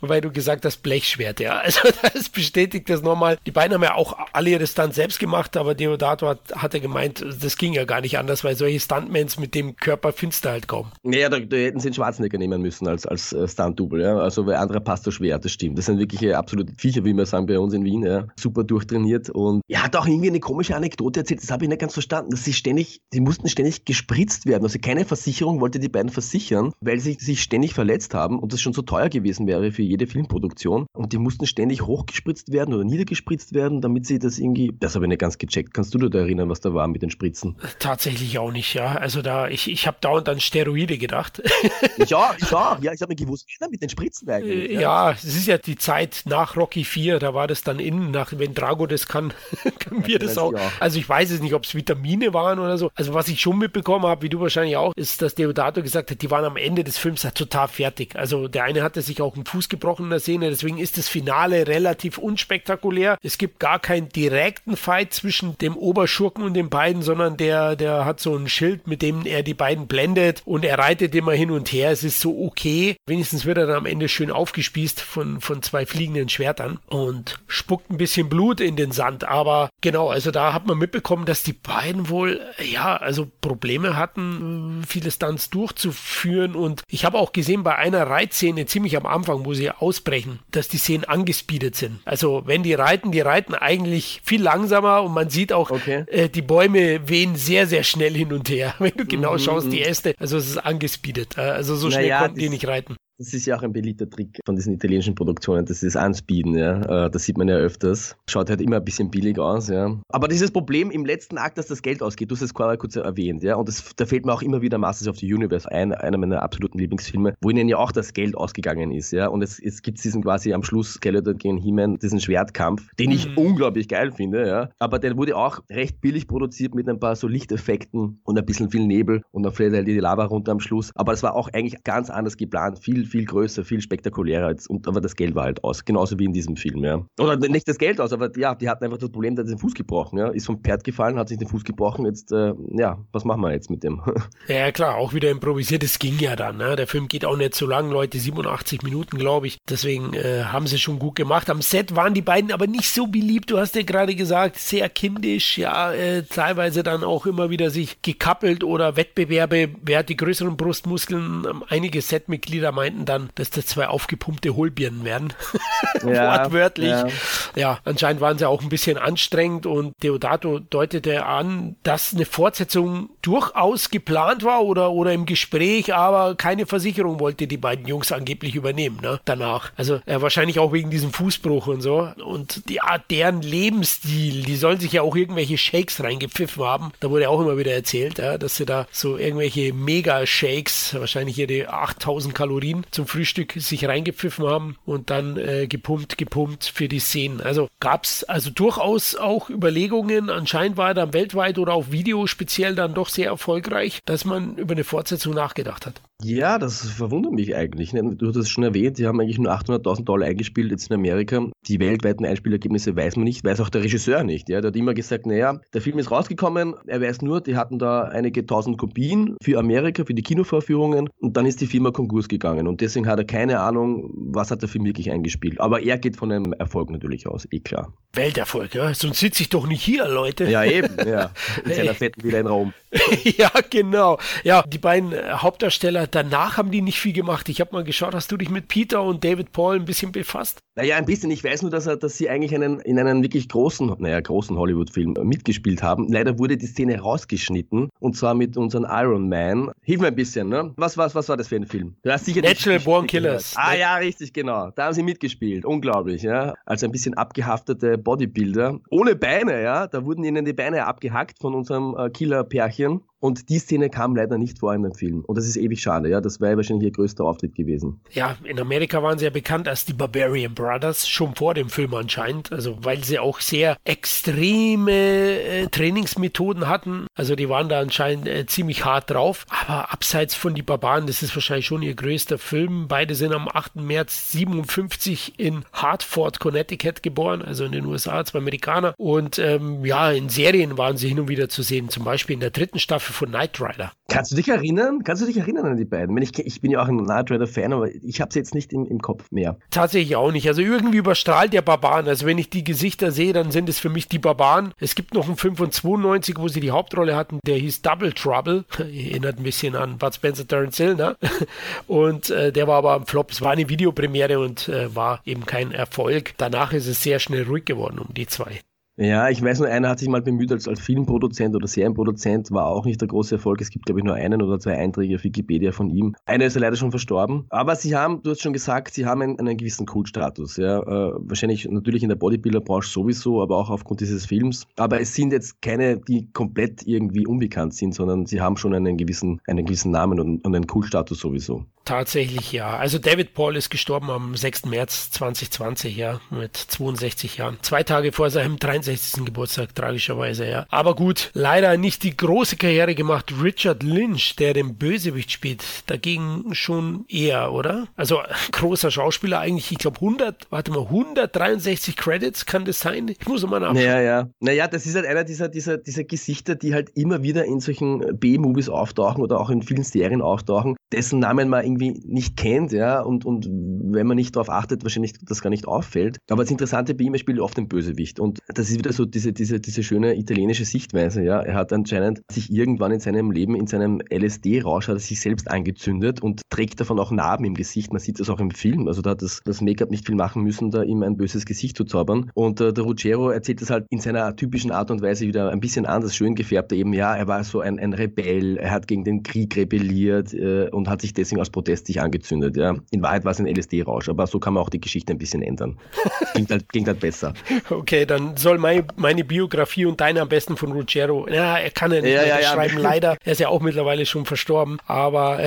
Wobei du gesagt hast, Blechschwert, ja. Also das bestätigt das nochmal. Die beiden haben ja auch alle ihre Stunts selbst gemacht, aber Deodato hat, hat er gemeint, das ging ja gar nicht anders, weil solche Stuntmans mit dem Körper findest du halt kaum. Naja, da, da hätten sie den Schwarzenegger nehmen müssen als, als äh, Stunt-Double, ja. Also weil andere passt so schwer, das stimmt. Das sind wirklich absolute Viecher, wie wir sagen bei uns in Wien, ja. Super durchtrainiert und er hat auch irgendwie eine komische Anekdote erzählt, das habe ich nicht ganz verstanden, dass sie ständig, sie mussten ständig gespritzt werden. Also keine Versicherung wollte die beiden versichern, weil sie sich ständig verletzt haben und das schon so teuer gewesen wäre für jede Filmproduktion. Und die mussten ständig hochgespritzt werden oder niedergespritzt werden, damit sie das irgendwie. Das habe ich nicht ganz gecheckt. Kannst du dir da erinnern, was da war mit den Spritzen? Tatsächlich auch nicht, ja. Also da, ich, ich habe dauernd an Steroide gedacht. ja, ich auch. Ja, ich habe mir gewusst, wie mit den Spritzen eigentlich. Ja. ja, es ist ja die Zeit nach Rocky 4, da war das dann innen, nach, wenn Drago das kann, können wir das auch. Ja. Also ich weiß es nicht, ob es Vitamine waren oder so. Also was ich schon mitbekommen habe, wie du wahrscheinlich auch, ist, dass Deodato gesagt hat, die waren am Ende des Films halt total fertig. Also der eine hatte sich auch einen Fuß gebrochen in der Szene, deswegen ist das Finale relativ unspektakulär. Es gibt gar keinen direkten Fight zwischen dem Oberschurken und den beiden, sondern der, der hat so ein Schild, mit dem er die beiden blendet und er reitet immer hin und her. Es ist so okay. Wenigstens wird er dann am Ende schön aufgespießt von, von zwei fliegenden Schwertern und spuckt ein bisschen Blut in den Sand. Aber genau, also da hat man mitbekommen, dass die beiden wohl, ja, also Probleme hatten, viele Stunts durchzuführen. Und ich habe auch gesehen bei einer Reitszene ziemlich am Anfang, wo sie ausbrechen, dass die Szenen angespeedet sind. Also wenn die reiten, die reiten eigentlich viel langsamer und man sieht auch, okay. äh, die Bäume wehen sehr, sehr schnell hin und her. Wenn du genau mhm, schaust, die mhm. Äste, also es ist angespeedet. Äh, also so schnell naja, konnten die nicht reiten. Das ist ja auch ein beliebter Trick von diesen italienischen Produktionen, das ist Anspeeden, ja. Äh, das sieht man ja öfters. Schaut halt immer ein bisschen billig aus, ja. Aber dieses Problem im letzten Akt, dass das Geld ausgeht, du hast es vorher kurz erwähnt, ja. Und das, da fällt mir auch immer wieder Masters of the Universe ein, einer meiner absoluten Lieblingsfilme, wo ihnen ja auch das Geld ausgegangen ist, ja. Und es, es gibt diesen quasi am Schluss Skeletor gegen He-Man, diesen Schwertkampf, den ich mhm. unglaublich geil finde, ja. Aber der wurde auch recht billig produziert mit ein paar so Lichteffekten und ein bisschen viel Nebel und dann fällt halt die Lava runter am Schluss. Aber das war auch eigentlich ganz anders geplant, viel viel, größer, viel spektakulärer. Als, und, aber das Geld war halt aus. Genauso wie in diesem Film, ja. Oder nicht das Geld aus, aber ja, die hatten einfach das Problem, dass den Fuß gebrochen, ja. Ist vom Pferd gefallen, hat sich den Fuß gebrochen. Jetzt, äh, ja, was machen wir jetzt mit dem? ja, klar, auch wieder improvisiert. Das ging ja dann, ne? Der Film geht auch nicht so lang, Leute, 87 Minuten, glaube ich. Deswegen äh, haben sie schon gut gemacht. Am Set waren die beiden aber nicht so beliebt. Du hast ja gerade gesagt, sehr kindisch, ja, äh, teilweise dann auch immer wieder sich gekappelt oder Wettbewerbe, wer hat die größeren Brustmuskeln. Einige Setmitglieder meinten dann, dass das zwei aufgepumpte Hohlbirnen werden. Ja, Wortwörtlich. Ja. ja. anscheinend waren sie auch ein bisschen anstrengend und Deodato deutete an, dass eine Fortsetzung durchaus geplant war oder, oder im Gespräch, aber keine Versicherung wollte die beiden Jungs angeblich übernehmen, ne? Danach. Also äh, wahrscheinlich auch wegen diesem Fußbruch und so. Und die Art, deren Lebensstil, die sollen sich ja auch irgendwelche Shakes reingepfiffen haben. Da wurde auch immer wieder erzählt, ja, dass sie da so irgendwelche Mega-Shakes, wahrscheinlich ihre 8000 Kalorien Zum Frühstück sich reingepfiffen haben und dann äh, gepumpt, gepumpt für die Szenen. Also gab es also durchaus auch Überlegungen, anscheinend war er dann weltweit oder auch Video speziell dann doch sehr erfolgreich, dass man über eine Fortsetzung nachgedacht hat. Ja, das verwundert mich eigentlich. Du hast es schon erwähnt, die haben eigentlich nur 800.000 Dollar eingespielt jetzt in Amerika. Die weltweiten Einspielergebnisse weiß man nicht, weiß auch der Regisseur nicht. Ja? Der hat immer gesagt, naja, der Film ist rausgekommen, er weiß nur, die hatten da einige tausend Kopien für Amerika, für die Kinovorführungen und dann ist die Firma Konkurs gegangen und deswegen hat er keine Ahnung, was hat der Film wirklich eingespielt. Aber er geht von einem Erfolg natürlich aus, eh klar. Welterfolg, ja. Sonst sitze ich doch nicht hier, Leute. Ja, eben, ja. In seiner fetten Villa in Raum. ja, genau. Ja, die beiden Hauptdarsteller, danach haben die nicht viel gemacht. Ich habe mal geschaut, hast du dich mit Peter und David Paul ein bisschen befasst? Naja, ein bisschen. Ich weiß nur, dass, er, dass sie eigentlich einen, in einem wirklich großen, naja, großen Hollywood-Film mitgespielt haben. Leider wurde die Szene rausgeschnitten und zwar mit unserem Iron Man. Hilf mir ein bisschen, ne? Was, was, was war das für ein Film? Du hast sicher Natural Born Killers. Ah, ja, richtig, genau. Da haben sie mitgespielt. Unglaublich, ja. Als ein bisschen abgehaftete Bodybuilder. Ohne Beine, ja. Da wurden ihnen die Beine abgehackt von unserem äh, Killer-Pärchen. Und die Szene kam leider nicht vor in dem Film. Und das ist ewig schade, ja. Das wäre wahrscheinlich ihr größter Auftritt gewesen. Ja, in Amerika waren sie ja bekannt als die Barbarian Brothers, schon vor dem Film anscheinend. Also, weil sie auch sehr extreme äh, Trainingsmethoden hatten. Also, die waren da anscheinend äh, ziemlich hart drauf. Aber abseits von die Barbaren, das ist wahrscheinlich schon ihr größter Film. Beide sind am 8. März 57 in Hartford, Connecticut geboren, also in den USA, zwei Amerikaner. Und ähm, ja, in Serien waren sie hin und wieder zu sehen. Zum Beispiel in der dritten Staffel von Knight Rider. Kannst du dich erinnern? Kannst du dich erinnern an die beiden? Ich, ich bin ja auch ein Knight Rider Fan, aber ich habe sie jetzt nicht im, im Kopf mehr. Tatsächlich auch nicht. Also irgendwie überstrahlt der Barbaren. Also wenn ich die Gesichter sehe, dann sind es für mich die Barbaren. Es gibt noch einen Film von 92, wo sie die Hauptrolle hatten, der hieß Double Trouble. Erinnert ein bisschen an Bud Spencer Terence Hill, ne? Und äh, der war aber am Flop. Es war eine Videopremiere und äh, war eben kein Erfolg. Danach ist es sehr schnell ruhig geworden um die zwei. Ja, ich weiß nur, einer hat sich mal bemüht als, als Filmproduzent oder Serienproduzent, war auch nicht der große Erfolg. Es gibt, glaube ich, nur einen oder zwei Einträge auf Wikipedia von ihm. Einer ist ja leider schon verstorben. Aber sie haben, du hast schon gesagt, sie haben einen, einen gewissen Kultstatus. Ja. Äh, wahrscheinlich natürlich in der Bodybuilder-Branche sowieso, aber auch aufgrund dieses Films. Aber es sind jetzt keine, die komplett irgendwie unbekannt sind, sondern sie haben schon einen gewissen, einen gewissen Namen und, und einen Kultstatus sowieso. Tatsächlich ja. Also David Paul ist gestorben am 6. März 2020, ja, mit 62 Jahren. Zwei Tage vor seinem 63. Geburtstag, tragischerweise, ja. Aber gut, leider nicht die große Karriere gemacht. Richard Lynch, der den Bösewicht spielt, dagegen schon eher, oder? Also großer Schauspieler eigentlich, ich glaube 100, warte mal, 163 Credits, kann das sein? Ich muss mal nachschauen. Naja, ja. Naja, das ist halt einer dieser, dieser, dieser Gesichter, die halt immer wieder in solchen B-Movies auftauchen oder auch in vielen Serien auftauchen, dessen Namen man irgendwie nicht kennt, ja, und, und wenn man nicht darauf achtet, wahrscheinlich das gar nicht auffällt. Aber das Interessante bei ihm, er spielt oft den Bösewicht. Und das ist wieder so diese, diese, diese schöne italienische Sichtweise, ja. Er hat anscheinend sich irgendwann in seinem Leben, in seinem LSD-Rausch, hat er sich selbst angezündet und trägt davon auch Narben im Gesicht. Man sieht das auch im Film. Also da hat das, das Make-up nicht viel machen müssen, da ihm ein böses Gesicht zu zaubern. Und äh, der Ruggero erzählt das halt in seiner typischen Art und Weise wieder ein bisschen anders, schön gefärbt. Eben, ja, er war so ein, ein Rebell, er hat gegen den Krieg rebelliert äh, und hat sich deswegen aus Protest sich angezündet. Ja. In Wahrheit war es ein LSD-Rausch, aber so kann man auch die Geschichte ein bisschen ändern. Klingt halt, klingt halt besser. Okay, dann soll mein, meine Biografie und deine am besten von Ruggero. Ja, er kann ja nicht ja, ja, schreiben, leider. Er ist ja auch mittlerweile schon verstorben, aber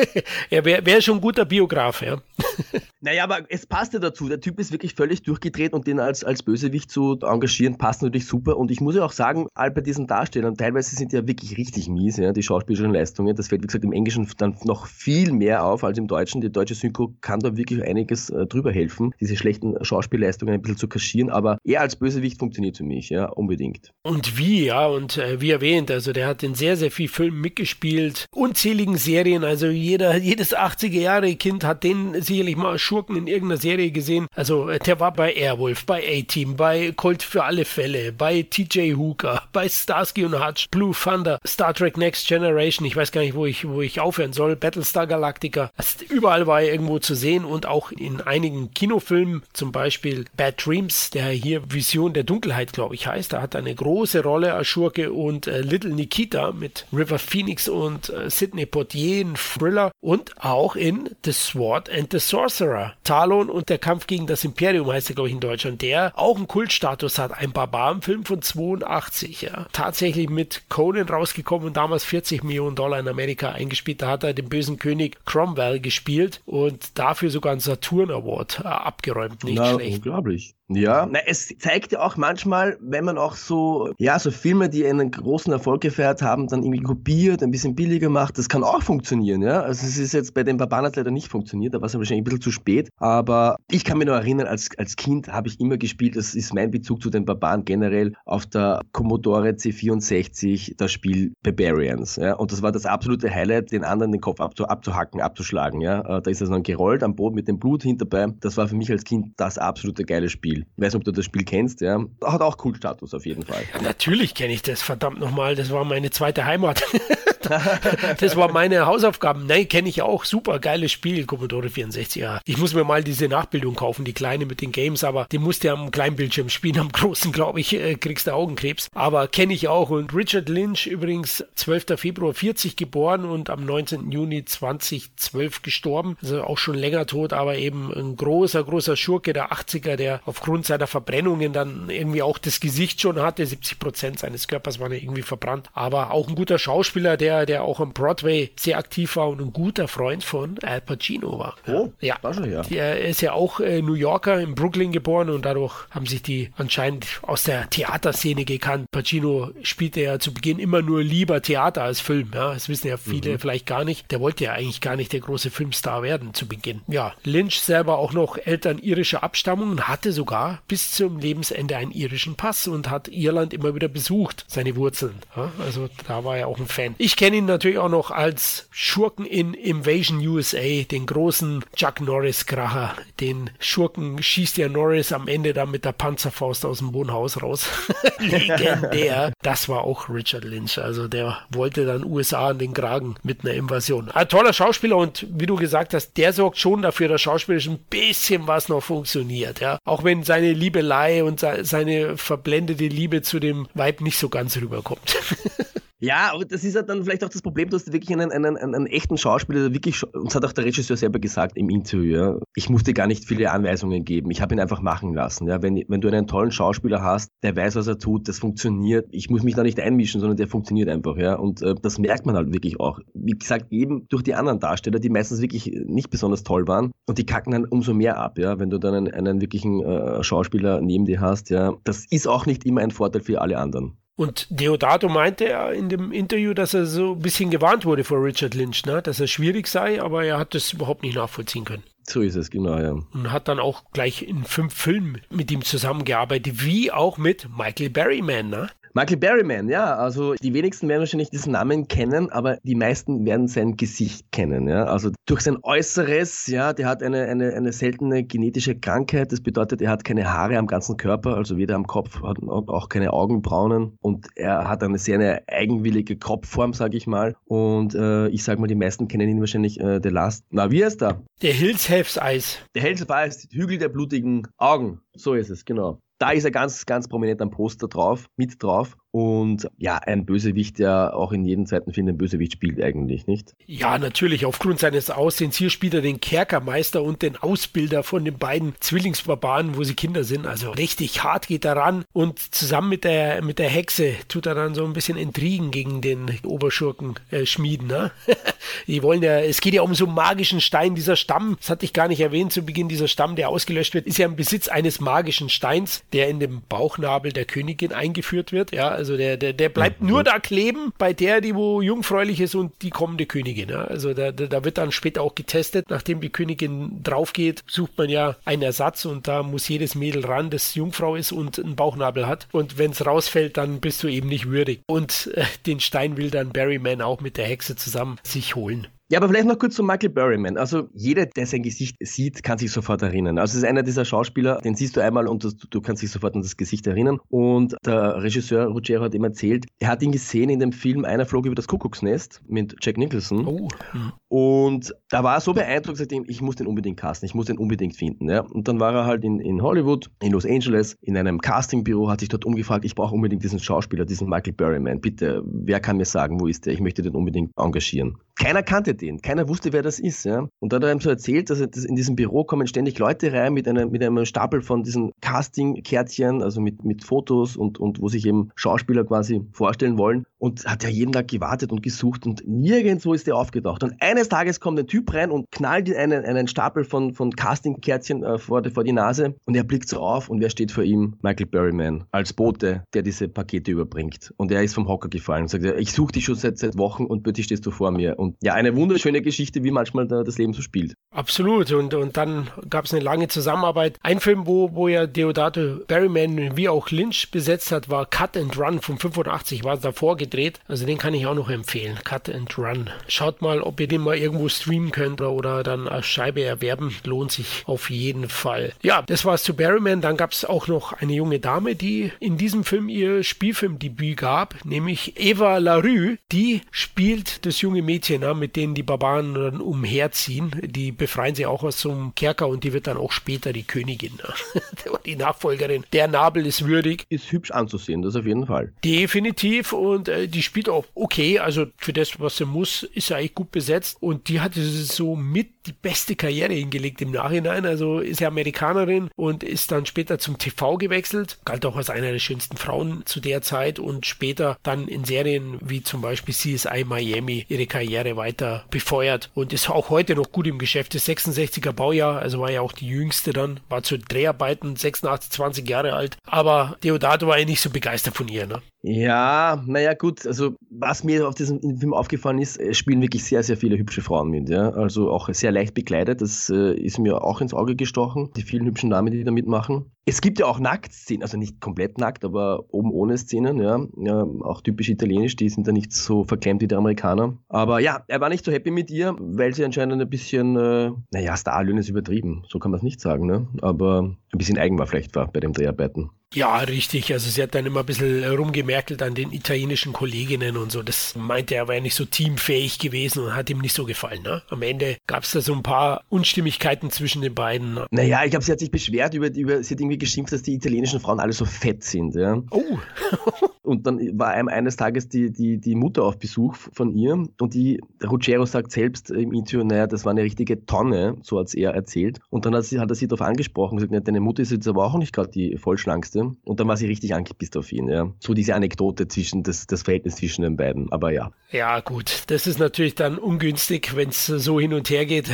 er wäre wär schon ein guter Biograf, ja. Naja, aber es passte dazu. Der Typ ist wirklich völlig durchgedreht und den als, als Bösewicht zu engagieren, passt natürlich super. Und ich muss ja auch sagen, all bei diesen Darstellern, teilweise sind die ja wirklich richtig mies, ja, die schauspielerischen Leistungen. Das fällt, wie gesagt, im Englischen dann noch viel mehr auf als im Deutschen. Die deutsche Synchro kann da wirklich einiges äh, drüber helfen, diese schlechten Schauspielleistungen ein bisschen zu kaschieren. Aber er als Bösewicht funktioniert für mich, ja, unbedingt. Und wie, ja, und äh, wie erwähnt, also der hat in sehr, sehr vielen Filmen mitgespielt, unzähligen Serien, also jeder, jedes 80er Jahre Kind hat den sicherlich mal Schurken in irgendeiner Serie gesehen. Also äh, der war bei Airwolf, bei A-Team, bei Colt für alle Fälle, bei TJ Hooker, bei Starsky und Hutch, Blue Thunder, Star Trek Next Generation, ich weiß gar nicht, wo ich, wo ich aufhören soll, Battlestar Galactica. Also überall war er irgendwo zu sehen und auch in einigen Kinofilmen, zum Beispiel Bad Dreams, der hier Vision der Dunkelheit, glaube ich, heißt. Da hat eine große Rolle als Schurke und äh, Little Nikita mit River Phoenix und äh, Sidney Poitier, ein Thriller. und auch in The Sword and the Sorcerer. Talon und der Kampf gegen das Imperium heißt er, glaube ich, in Deutschland, der auch einen Kultstatus hat. Ein Barbarenfilm von 82, ja. Tatsächlich mit Conan rausgekommen und damals 40 Millionen Dollar in Amerika eingespielt. Da hat er den bösen König Cromwell gespielt und dafür sogar einen Saturn Award äh, abgeräumt. Nicht Na, schlecht. Unglaublich. Ja, na, es zeigt ja auch manchmal, wenn man auch so, ja, so Filme, die einen großen Erfolg gefeiert haben, dann irgendwie kopiert, ein bisschen billiger macht, das kann auch funktionieren, ja. Also es ist jetzt bei den Barbanas leider nicht funktioniert, da war es wahrscheinlich ein bisschen zu spät, aber ich kann mich noch erinnern, als, als Kind habe ich immer gespielt, das ist mein Bezug zu den Barbaren generell, auf der Commodore C64 das Spiel Barbarians, ja. Und das war das absolute Highlight, den anderen den Kopf abzu, abzuhacken, abzuschlagen, ja. Äh, Da ist er dann gerollt am Boden mit dem Blut hinterbei. Das war für mich als Kind das absolute geile Spiel. Ich weiß ob du das Spiel kennst, ja. Hat auch Kultstatus auf jeden Fall. Natürlich kenne ich das, verdammt nochmal. Das war meine zweite Heimat. das war meine Hausaufgaben. Nein, kenne ich auch. Super geiles Spiel, Commodore 64. Ja. Ich muss mir mal diese Nachbildung kaufen, die kleine mit den Games, aber die musst du am kleinen Bildschirm spielen. Am großen, glaube ich, äh, kriegst du Augenkrebs. Aber kenne ich auch. Und Richard Lynch, übrigens 12. Februar 40 geboren und am 19. Juni 2012 gestorben. Also auch schon länger tot, aber eben ein großer, großer Schurke der 80er, der aufgrund seiner Verbrennungen dann irgendwie auch das Gesicht schon hatte. 70 Prozent seines Körpers waren ja irgendwie verbrannt. Aber auch ein guter Schauspieler, der, der auch am Broadway sehr aktiv war und ein guter Freund von Al Pacino war. Oh, ja. schon, ja. Er ist ja auch äh, New Yorker in Brooklyn geboren und dadurch haben sich die anscheinend aus der Theaterszene gekannt. Pacino spielte ja zu Beginn immer nur lieber Theater als Film. Ja, das wissen ja viele vielleicht gar nicht. Der wollte ja eigentlich gar nicht der große Filmstar werden zu Beginn. Ja, Lynch selber auch noch Eltern irischer Abstammung und hatte sogar bis zum Lebensende einen irischen Pass und hat Irland immer wieder besucht, seine Wurzeln. Ja, also da war er auch ein Fan. Ich kenne ihn natürlich auch noch als Schurken in Invasion USA, den großen Chuck Norris-Kracher. Den Schurken schießt ja Norris am Ende dann mit der Panzerfaust aus dem Wohnhaus raus. Legendär. Das war auch Richard Lynch. Also der wollte dann USA an den Kragen mit einer Invasion. Ein toller Schauspieler und wie du gesagt hast, der sorgt schon dafür, dass schauspielerisch ein bisschen was noch funktioniert. Ja, auch wenn seine Liebelei und se- seine verblendete Liebe zu dem Weib nicht so ganz rüberkommt. Ja, aber das ist ja dann vielleicht auch das Problem, dass du wirklich einen, einen, einen, einen echten Schauspieler, der wirklich, uns hat auch der Regisseur selber gesagt im Interview, ja, ich musste gar nicht viele Anweisungen geben, ich habe ihn einfach machen lassen. Ja. Wenn, wenn du einen tollen Schauspieler hast, der weiß, was er tut, das funktioniert, ich muss mich da nicht einmischen, sondern der funktioniert einfach. Ja. Und äh, das merkt man halt wirklich auch. Wie gesagt, eben durch die anderen Darsteller, die meistens wirklich nicht besonders toll waren und die kacken dann umso mehr ab, ja, wenn du dann einen, einen wirklichen äh, Schauspieler neben dir hast. Ja. Das ist auch nicht immer ein Vorteil für alle anderen. Und Deodato meinte ja in dem Interview, dass er so ein bisschen gewarnt wurde vor Richard Lynch, ne? dass er schwierig sei, aber er hat das überhaupt nicht nachvollziehen können. So ist es, genau, ja. Und hat dann auch gleich in fünf Filmen mit ihm zusammengearbeitet, wie auch mit Michael Berryman. Ne? Michael Berryman, ja, also die wenigsten werden wahrscheinlich diesen Namen kennen, aber die meisten werden sein Gesicht kennen, ja. Also durch sein Äußeres, ja, der hat eine, eine, eine seltene genetische Krankheit, das bedeutet, er hat keine Haare am ganzen Körper, also weder am Kopf, hat auch keine Augenbraunen und er hat eine sehr eine eigenwillige Kopfform, sage ich mal. Und äh, ich sag mal, die meisten kennen ihn wahrscheinlich äh, The Last. Na, wie heißt er? Der Hills Eis. Der hellste Ball ist Hügel der blutigen Augen. So ist es, genau. Da ist er ganz, ganz prominent am Poster drauf, mit drauf. Und ja, ein Bösewicht, der auch in jedem zweiten Film ein Bösewicht spielt eigentlich, nicht? Ja, natürlich, aufgrund seines Aussehens. Hier spielt er den Kerkermeister und den Ausbilder von den beiden Zwillingsbarbaren, wo sie Kinder sind. Also richtig hart geht er ran und zusammen mit der, mit der Hexe tut er dann so ein bisschen Intrigen gegen den Oberschurken äh, schmieden. Ne? Die wollen ja, es geht ja um so einen magischen Stein. Dieser Stamm, das hatte ich gar nicht erwähnt zu Beginn, dieser Stamm, der ausgelöscht wird, ist ja im Besitz eines magischen Steins, der in dem Bauchnabel der Königin eingeführt wird. Ja, also der, der, der bleibt nur da kleben bei der, die wo jungfräulich ist und die kommende Königin. Ja. Also da, da, wird dann später auch getestet. Nachdem die Königin drauf geht, sucht man ja einen Ersatz und da muss jedes Mädel ran, das Jungfrau ist und einen Bauchnabel hat. Und wenn es rausfällt, dann bist du eben nicht würdig. Und äh, den Stein will dann Barryman auch mit der Hexe zusammen sich holen. Ja, aber vielleicht noch kurz zu Michael Berryman. Also jeder, der sein Gesicht sieht, kann sich sofort erinnern. Also es ist einer dieser Schauspieler, den siehst du einmal und das, du kannst dich sofort an das Gesicht erinnern. Und der Regisseur Ruggiero hat ihm erzählt, er hat ihn gesehen in dem Film Einer flog über das Kuckucksnest mit Jack Nicholson. Oh, hm. Und da war er so beeindruckt, sagte ich muss den unbedingt casten, ich muss den unbedingt finden. Ja. Und dann war er halt in, in Hollywood, in Los Angeles, in einem Castingbüro, hat sich dort umgefragt, ich brauche unbedingt diesen Schauspieler, diesen Michael Berryman. Bitte, wer kann mir sagen, wo ist der? Ich möchte den unbedingt engagieren. Keiner kannte den, keiner wusste, wer das ist. Ja. Und dann hat er ihm so erzählt, dass, er, dass in diesem Büro kommen ständig Leute rein mit einem, mit einem Stapel von diesen Casting-Kärtchen, also mit, mit Fotos und, und wo sich eben Schauspieler quasi vorstellen wollen. Und hat ja jeden Tag gewartet und gesucht und nirgendwo ist der aufgetaucht. Und eines Tages kommt ein Typ rein und knallt einen, einen Stapel von, von Casting-Kärtchen äh, vor, vor die Nase und er blickt so auf und wer steht vor ihm? Michael Berryman als Bote, der diese Pakete überbringt. Und er ist vom Hocker gefallen und sagt, ich suche dich schon seit, seit Wochen und plötzlich stehst du vor mir. Und ja, eine wunderschöne Geschichte, wie manchmal da das Leben so spielt. Absolut. Und, und dann gab es eine lange Zusammenarbeit. Ein Film, wo, wo ja Deodato Barryman wie auch Lynch besetzt hat, war Cut and Run von 85, war davor gedreht. Also den kann ich auch noch empfehlen. Cut and Run. Schaut mal, ob ihr den mal irgendwo streamen könnt oder dann als Scheibe erwerben. Lohnt sich auf jeden Fall. Ja, das war's zu Barryman. Dann gab es auch noch eine junge Dame, die in diesem Film ihr Spielfilmdebüt gab, nämlich Eva LaRue. Die spielt das junge Mädchen ne, mit denen die Barbaren dann umherziehen. Die befreien sie auch aus so einem Kerker und die wird dann auch später die Königin. Ne? die Nachfolgerin. Der Nabel ist würdig. Ist hübsch anzusehen, das auf jeden Fall. Definitiv und äh, die spielt auch okay. Also für das, was sie muss, ist sie eigentlich gut besetzt. Und die hatte so mit die beste Karriere hingelegt im Nachhinein. Also ist sie Amerikanerin und ist dann später zum TV gewechselt. Galt auch als eine der schönsten Frauen zu der Zeit und später dann in Serien wie zum Beispiel CSI Miami ihre Karriere Jahre weiter befeuert und ist auch heute noch gut im Geschäft. Das 66er Baujahr, also war ja auch die jüngste dann, war zu Dreharbeiten 86, 20 Jahre alt. Aber Deodato war ja nicht so begeistert von ihr, ne? Ja, naja, gut, also was mir auf diesem Film aufgefallen ist, spielen wirklich sehr, sehr viele hübsche Frauen mit, ja. Also auch sehr leicht bekleidet, das äh, ist mir auch ins Auge gestochen, die vielen hübschen Damen, die da mitmachen. Es gibt ja auch Nacktszenen, also nicht komplett nackt, aber oben ohne Szenen, ja. ja. Auch typisch italienisch, die sind da nicht so verklemmt wie die Amerikaner. Aber ja, er war nicht so happy mit ihr, weil sie anscheinend ein bisschen, äh, naja, Starlön ist übertrieben, so kann man es nicht sagen, ne? Aber ein bisschen eigen war vielleicht war bei den Dreharbeiten. Ja, richtig. Also sie hat dann immer ein bisschen rumgemerkelt an den italienischen Kolleginnen und so. Das meinte er, war ja nicht so teamfähig gewesen und hat ihm nicht so gefallen. Ne? Am Ende gab es da so ein paar Unstimmigkeiten zwischen den beiden. Naja, ich glaube, sie hat sich beschwert über, über, sie hat irgendwie geschimpft, dass die italienischen Frauen alle so fett sind. Ja? Oh. und dann war einem eines Tages die, die, die Mutter auf Besuch von ihr und die, der Ruggiero sagt selbst im Interview, naja, das war eine richtige Tonne, so hat es er erzählt. Und dann hat, sie, hat er sie darauf angesprochen und gesagt, deine Mutter ist jetzt aber auch nicht gerade die vollschlankste musste. Und dann war sie richtig angepisst auf ihn. Ja. So diese Anekdote zwischen das, das Verhältnis zwischen den beiden. Aber ja. Ja, gut. Das ist natürlich dann ungünstig, wenn es so hin und her geht.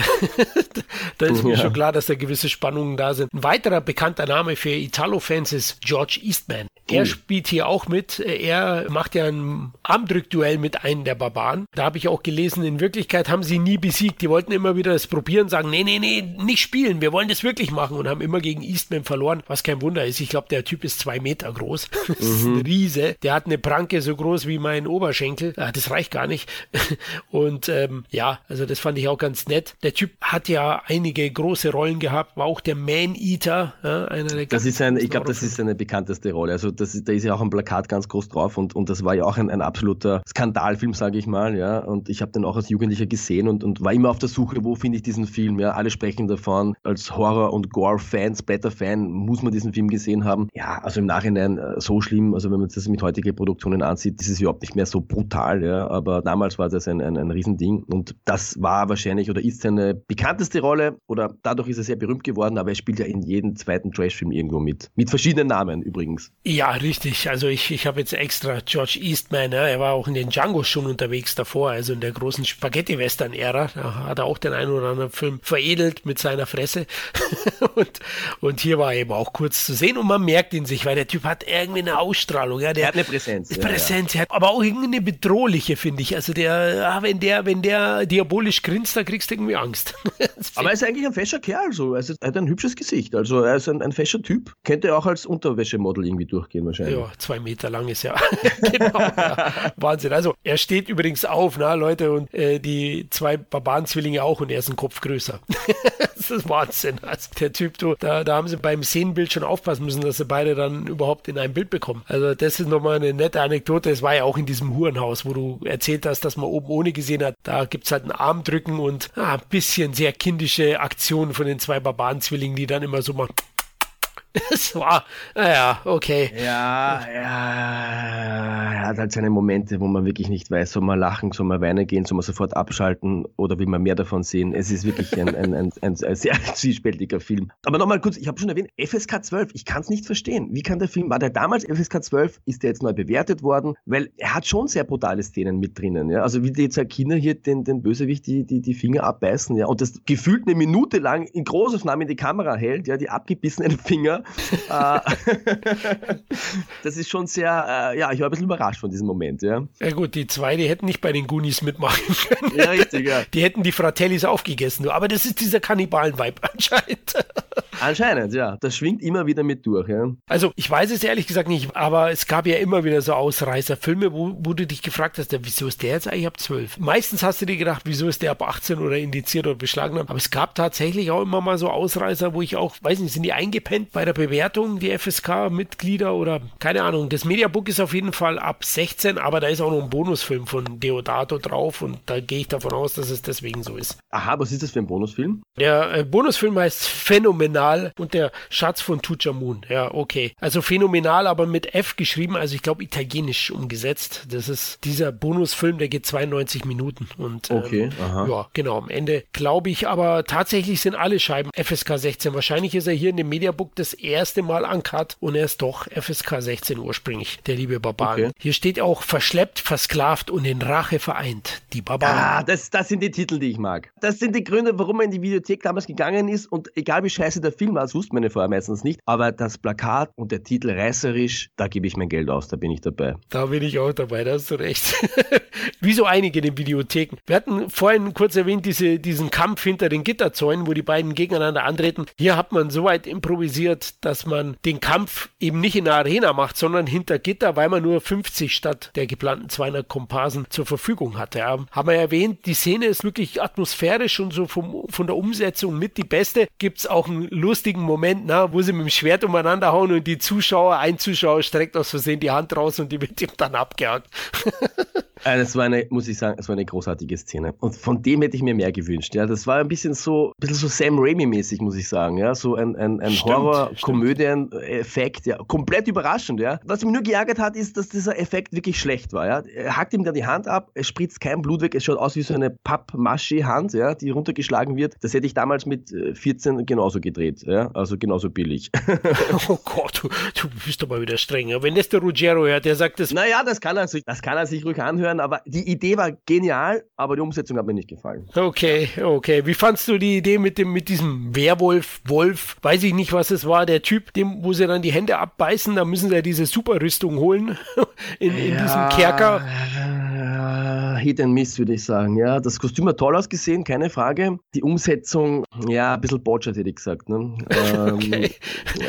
da ist mir ja. schon klar, dass da gewisse Spannungen da sind. Ein weiterer bekannter Name für Italo-Fans ist George Eastman. Er uh. spielt hier auch mit. Er macht ja ein Armdrückduell mit einem der Barbaren. Da habe ich auch gelesen, in Wirklichkeit haben sie nie besiegt. Die wollten immer wieder das probieren, sagen, nee, nee, nee, nicht spielen. Wir wollen das wirklich machen und haben immer gegen Eastman verloren, was kein Wunder ist. Ich glaube, der Typ ist zwei Meter groß. Das ist ein mhm. Riese. Der hat eine Pranke so groß wie mein Oberschenkel. Ah, das reicht gar nicht. Und ähm, ja, also das fand ich auch ganz nett. Der Typ hat ja einige große Rollen gehabt, war auch der Man-Eater. Ja, einer der das ist ein, ich glaube, das ist seine bekannteste Rolle. Also das, da ist ja auch ein Plakat ganz groß drauf und, und das war ja auch ein, ein absoluter Skandalfilm, sage ich mal. Ja. Und ich habe den auch als Jugendlicher gesehen und, und war immer auf der Suche, wo finde ich diesen Film. Ja. Alle sprechen davon. Als Horror- und Gore-Fan, Splatter-Fan muss man diesen Film gesehen haben. Ja, also im Nachhinein äh, so schlimm, also wenn man das mit heutigen Produktionen ansieht, ist es überhaupt nicht mehr so brutal. Ja. Aber damals war das ein, ein, ein Riesending und das war wahrscheinlich oder ist seine bekannteste Rolle oder dadurch ist er sehr berühmt geworden, aber er spielt ja in jedem zweiten Trash-Film irgendwo mit. Mit verschiedenen Namen übrigens. Ja, ja, richtig. Also ich, ich habe jetzt extra George Eastman, ja, er war auch in den Django schon unterwegs davor, also in der großen Spaghetti-Western-Ära. Da hat er auch den einen oder anderen Film veredelt mit seiner Fresse. und, und hier war er eben auch kurz zu sehen und man merkt ihn sich, weil der Typ hat irgendwie eine Ausstrahlung. Ja, der er hat eine Präsenz. Präsenz, ja, ja. aber auch irgendeine bedrohliche, finde ich. Also der, ah, wenn der, wenn der diabolisch grinst, da kriegst du irgendwie Angst. aber er ist eigentlich ein fescher Kerl, so. Er hat ein hübsches Gesicht. Also er ist ein, ein fescher Typ. Könnte auch als Unterwäschemodel irgendwie durchgehen gehen wahrscheinlich. Ja, zwei Meter lang ist ja. genau, ja. Wahnsinn. Also er steht übrigens auf, na Leute, und äh, die zwei Barbarenzwillinge auch und er ist ein Kopf größer. Das ist Wahnsinn. Also der Typ, du, da, da haben sie beim Szenenbild schon aufpassen müssen, dass sie beide dann überhaupt in ein Bild bekommen. Also das ist nochmal eine nette Anekdote. Es war ja auch in diesem Hurenhaus, wo du erzählt hast, dass man oben ohne gesehen hat. Da gibt es halt ein Armdrücken und ah, ein bisschen sehr kindische Aktionen von den zwei Barbarenzwillingen, die dann immer so machen es war, naja, okay. Ja, ja, er hat halt seine Momente, wo man wirklich nicht weiß, soll man lachen, soll man weinen gehen, soll man sofort abschalten oder will man mehr davon sehen. Es ist wirklich ein, ein, ein, ein, ein sehr zwiespältiger Film. Aber nochmal kurz, ich habe schon erwähnt, FSK 12, ich kann es nicht verstehen. Wie kann der Film, war der damals FSK 12, ist der jetzt neu bewertet worden? Weil er hat schon sehr brutale Szenen mit drinnen. Ja? Also wie die zwei Kinder hier den, den Bösewicht die, die, die Finger abbeißen ja? und das gefühlt eine Minute lang in Großaufnahme in die Kamera hält, ja, die abgebissenen Finger das ist schon sehr, äh, ja, ich war ein bisschen überrascht von diesem Moment, ja. Ja gut, die zwei, die hätten nicht bei den Goonies mitmachen können. Ja, richtig, ja. Die hätten die Fratellis aufgegessen, aber das ist dieser Kannibalen-Vibe anscheinend. Anscheinend, ja. Das schwingt immer wieder mit durch, ja. Also, ich weiß es ehrlich gesagt nicht, aber es gab ja immer wieder so Ausreißerfilme, wo, wo du dich gefragt hast, ja, wieso ist der jetzt eigentlich ab 12? Meistens hast du dir gedacht, wieso ist der ab 18 oder indiziert oder beschlagnahmt? Aber es gab tatsächlich auch immer mal so Ausreißer, wo ich auch, weiß nicht, sind die eingepennt bei der Bewertung, die FSK-Mitglieder oder keine Ahnung. Das Mediabook ist auf jeden Fall ab 16, aber da ist auch noch ein Bonusfilm von Deodato drauf und da gehe ich davon aus, dass es deswegen so ist. Aha, was ist das für ein Bonusfilm? Der äh, Bonusfilm heißt Phänomenal und der Schatz von Tuchamun. Ja, okay. Also phänomenal, aber mit F geschrieben, also ich glaube italienisch umgesetzt. Das ist dieser Bonusfilm, der geht 92 Minuten und ähm, okay, ähm, ja, genau. Am Ende glaube ich, aber tatsächlich sind alle Scheiben FSK 16. Wahrscheinlich ist er hier in dem Mediabook das erste Mal uncut und er ist doch FSK 16 ursprünglich, der liebe Barbar. Okay. Hier steht auch verschleppt, versklavt und in Rache vereint. Die Barbaren. Ah, das, das sind die Titel, die ich mag. Das sind die Gründe, warum er in die Videothek damals gegangen ist und egal wie scheiße der Film war, das wusste man ja vorher meistens nicht, aber das Plakat und der Titel reißerisch, da gebe ich mein Geld aus, da bin ich dabei. Da bin ich auch dabei, da hast du recht. wie so einige in den Videotheken. Wir hatten vorhin kurz erwähnt, diese, diesen Kampf hinter den Gitterzäunen, wo die beiden gegeneinander antreten. Hier hat man so weit improvisiert, dass man den Kampf eben nicht in der Arena macht, sondern hinter Gitter, weil man nur 50 statt der geplanten 200 Komparsen zur Verfügung hatte. Ja, haben wir erwähnt, die Szene ist wirklich atmosphärisch und so vom, von der Umsetzung mit die beste. Gibt es auch einen lustigen Moment, na, wo sie mit dem Schwert umeinander hauen und die Zuschauer, ein Zuschauer streckt aus Versehen die Hand raus und die wird ihm dann abgehakt. Äh, das war eine, muss ich sagen, das war eine großartige Szene. Und von dem hätte ich mir mehr gewünscht. Ja, das war ein bisschen so, ein bisschen so Sam Raimi-mäßig, muss ich sagen. Ja, so ein, ein, ein Horror-Komödien-Effekt. Ja, komplett überraschend. Ja, was mich nur geärgert hat, ist, dass dieser Effekt wirklich schlecht war. Ja, er hackt ihm dann die Hand ab, es spritzt kein Blut weg, es schaut aus wie so eine Pappmasche-Hand, ja, die runtergeschlagen wird. Das hätte ich damals mit 14 äh, genauso gedreht. Ja, also genauso billig. oh Gott, du, du bist aber wieder streng. Wenn das der Ruggiero hört, der sagt das. Naja, das kann er sich, das kann er sich ruhig anhören hören, aber die Idee war genial, aber die Umsetzung hat mir nicht gefallen. Okay, okay. Wie fandst du die Idee mit dem, mit diesem Werwolf, Wolf, weiß ich nicht, was es war, der Typ, dem, wo sie dann die Hände abbeißen, da müssen sie ja diese Superrüstung holen in, in ja, diesem Kerker. Ja, Hit and Miss, würde ich sagen. Ja, das Kostüm hat toll ausgesehen, keine Frage. Die Umsetzung, ja, ein bisschen botschert, hätte ich gesagt. Ne? Ähm, okay.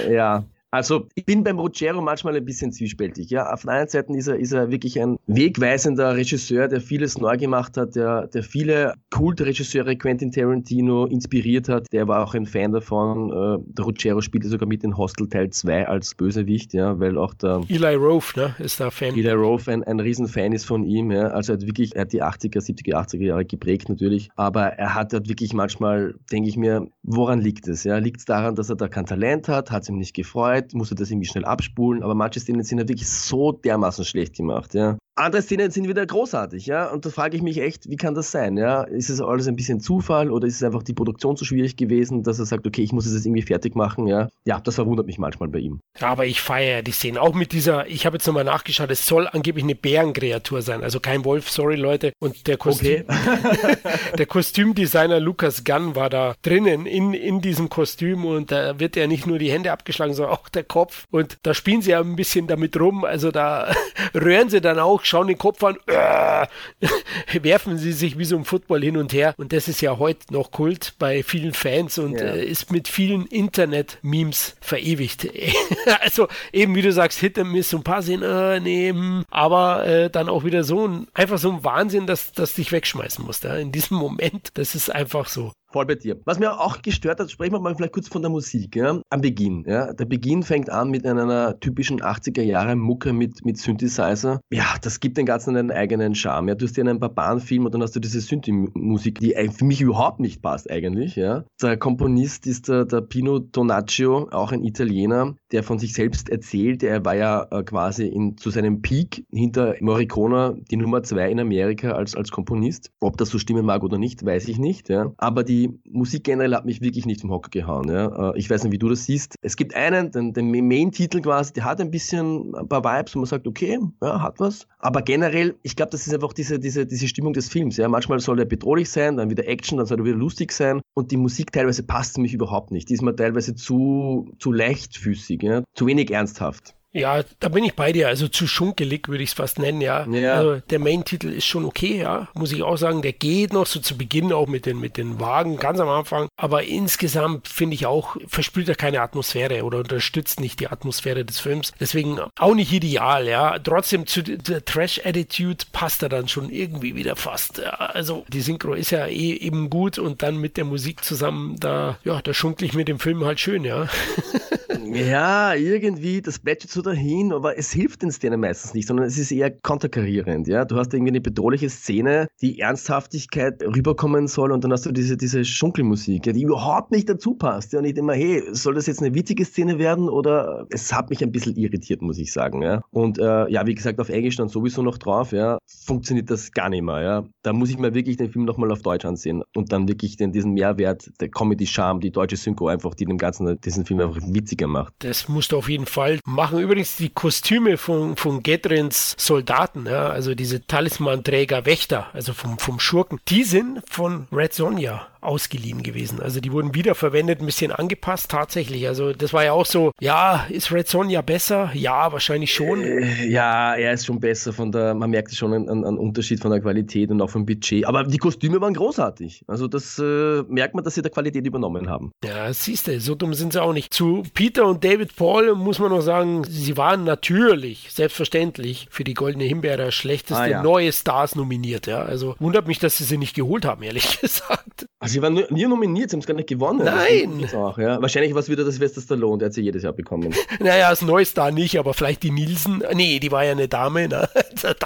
Ja, also ich bin beim Ruggiero manchmal ein bisschen zwiespältig. Ja, auf der einen Seite ist er, ist er wirklich ein wegweisender Regisseur, der vieles neu gemacht hat, der, der viele Kultregisseure Quentin Tarantino inspiriert hat. Der war auch ein Fan davon. Äh, der Ruggiero spielte sogar mit in Hostel Teil 2 als Bösewicht, ja, weil auch der Eli Roth, ne, ist da Fan. Eli Roth ein, ein Riesenfan ist von ihm, ja. Also er hat wirklich, er hat die 80er, 70er, 80er Jahre geprägt natürlich, aber er hat halt wirklich manchmal, denke ich mir, woran liegt es? Ja? Liegt es daran, dass er da kein Talent hat, hat es ihm nicht gefreut? Zeit, musst du das irgendwie schnell abspulen, aber manche Szenen sind ja wirklich so dermaßen schlecht gemacht, ja. Andere Szenen sind wieder großartig, ja. Und da frage ich mich echt, wie kann das sein, ja? Ist es alles ein bisschen Zufall oder ist es einfach die Produktion zu schwierig gewesen, dass er sagt, okay, ich muss es jetzt irgendwie fertig machen, ja? Ja, das verwundert mich manchmal bei ihm. Aber ich feiere die Szenen. Auch mit dieser, ich habe jetzt nochmal nachgeschaut, es soll angeblich eine Bärenkreatur sein, also kein Wolf, sorry Leute. Und der Kostüm, okay. der Kostümdesigner Lucas Gunn war da drinnen in, in diesem Kostüm und da wird ja nicht nur die Hände abgeschlagen, sondern auch der Kopf. Und da spielen sie ja ein bisschen damit rum, also da rühren sie dann auch schauen den Kopf an, äh, werfen sie sich wie so ein Football hin und her. Und das ist ja heute noch Kult bei vielen Fans und ja. äh, ist mit vielen Internet-Memes verewigt. also eben, wie du sagst, Hit and Miss, so ein paar sehen, äh, nee, hm. aber äh, dann auch wieder so ein, einfach so ein Wahnsinn, dass das dich wegschmeißen musst. Ja? In diesem Moment, das ist einfach so. Voll bei dir. Was mir auch gestört hat, sprechen wir mal vielleicht kurz von der Musik. Ja? Am Beginn. Ja? Der Beginn fängt an mit einer typischen 80er Jahre Mucke mit, mit Synthesizer. Ja, das gibt den Ganzen einen eigenen Charme. Ja? Du hast dir einen Barbarenfilm und dann hast du diese Synthi-Musik, die für mich überhaupt nicht passt eigentlich. Ja? Der Komponist ist der, der Pino Tonaccio, auch ein Italiener, der von sich selbst erzählt. Er war ja äh, quasi in, zu seinem Peak hinter Morricone die Nummer zwei in Amerika als, als Komponist. Ob das so stimmen mag oder nicht, weiß ich nicht. Ja? Aber die Musik generell hat mich wirklich nicht vom Hocker gehauen. Ja? Äh, ich weiß nicht, wie du das siehst. Es gibt einen, den, den Main-Titel quasi, der hat ein bisschen ein paar Vibes und man sagt, okay, ja, hat was. Aber generell, ich glaube, das ist einfach diese, diese, diese Stimmung des Films. Ja? Manchmal soll er bedrohlich sein, dann wieder Action, dann soll er wieder lustig sein. Und die Musik teilweise passt mich überhaupt nicht. Die ist mir teilweise zu, zu leichtfüßig, ja? zu wenig ernsthaft. Ja, da bin ich bei dir. Also zu schunkelig würde ich es fast nennen, ja. ja. Also der Main-Titel ist schon okay, ja. Muss ich auch sagen, der geht noch so zu Beginn auch mit den, mit den Wagen ganz am Anfang. Aber insgesamt finde ich auch, verspürt er keine Atmosphäre oder unterstützt nicht die Atmosphäre des Films. Deswegen auch nicht ideal, ja. Trotzdem zu der Trash-Attitude passt er dann schon irgendwie wieder fast. Ja. Also die Synchro ist ja eh eben gut und dann mit der Musik zusammen, da, ja, da schunkle ich mir den Film halt schön, ja. ja, irgendwie, das plätschert so dahin, aber es hilft den Szenen meistens nicht, sondern es ist eher konterkarierend. Ja? Du hast irgendwie eine bedrohliche Szene, die Ernsthaftigkeit rüberkommen soll und dann hast du diese, diese Schunkelmusik, ja, die überhaupt nicht dazu passt. Ja? Und ich denke mal, hey, soll das jetzt eine witzige Szene werden oder es hat mich ein bisschen irritiert, muss ich sagen. Ja? Und äh, ja, wie gesagt, auf Englisch dann sowieso noch drauf, ja, funktioniert das gar nicht mehr. Ja? Da muss ich mir wirklich den Film nochmal auf Deutsch ansehen und dann wirklich den, diesen Mehrwert, der Comedy-Charme, die deutsche Synchro einfach, die dem Ganzen, diesen Film einfach witziger macht. Das musst du auf jeden Fall machen. Übrigens die Kostüme von, von Gedrins Soldaten, ja, also diese Talismanträger Wächter, also vom, vom Schurken, die sind von Red Sonja ausgeliehen gewesen. Also die wurden wiederverwendet, ein bisschen angepasst tatsächlich. Also das war ja auch so, ja, ist Red Sonja besser? Ja, wahrscheinlich schon. Äh, ja, er ist schon besser von der, man merkt schon einen, einen, Unterschied von der Qualität und auch vom Budget. Aber die Kostüme waren großartig. Also das äh, merkt man, dass sie der Qualität übernommen haben. Ja, siehst du, so dumm sind sie auch nicht. Zu Peter und David Paul muss man noch sagen, sie waren natürlich, selbstverständlich, für die Goldene Himbeere schlechteste ah, ja. neue Stars nominiert. Ja, also wundert mich, dass sie sie nicht geholt haben, ehrlich gesagt. Also sie waren nie nominiert, sie haben es gar nicht gewonnen. Nein! Auch, ja. Wahrscheinlich war es wieder das Sylvester Stallone, der hat sie jedes Jahr bekommen. Naja, als Neustar nicht, aber vielleicht die Nielsen. Nee, die war ja eine Dame. Ne?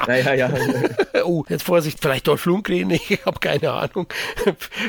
Ja, ja, ja. oh, jetzt Vorsicht, vielleicht Dolph Lundgren, ich habe keine Ahnung.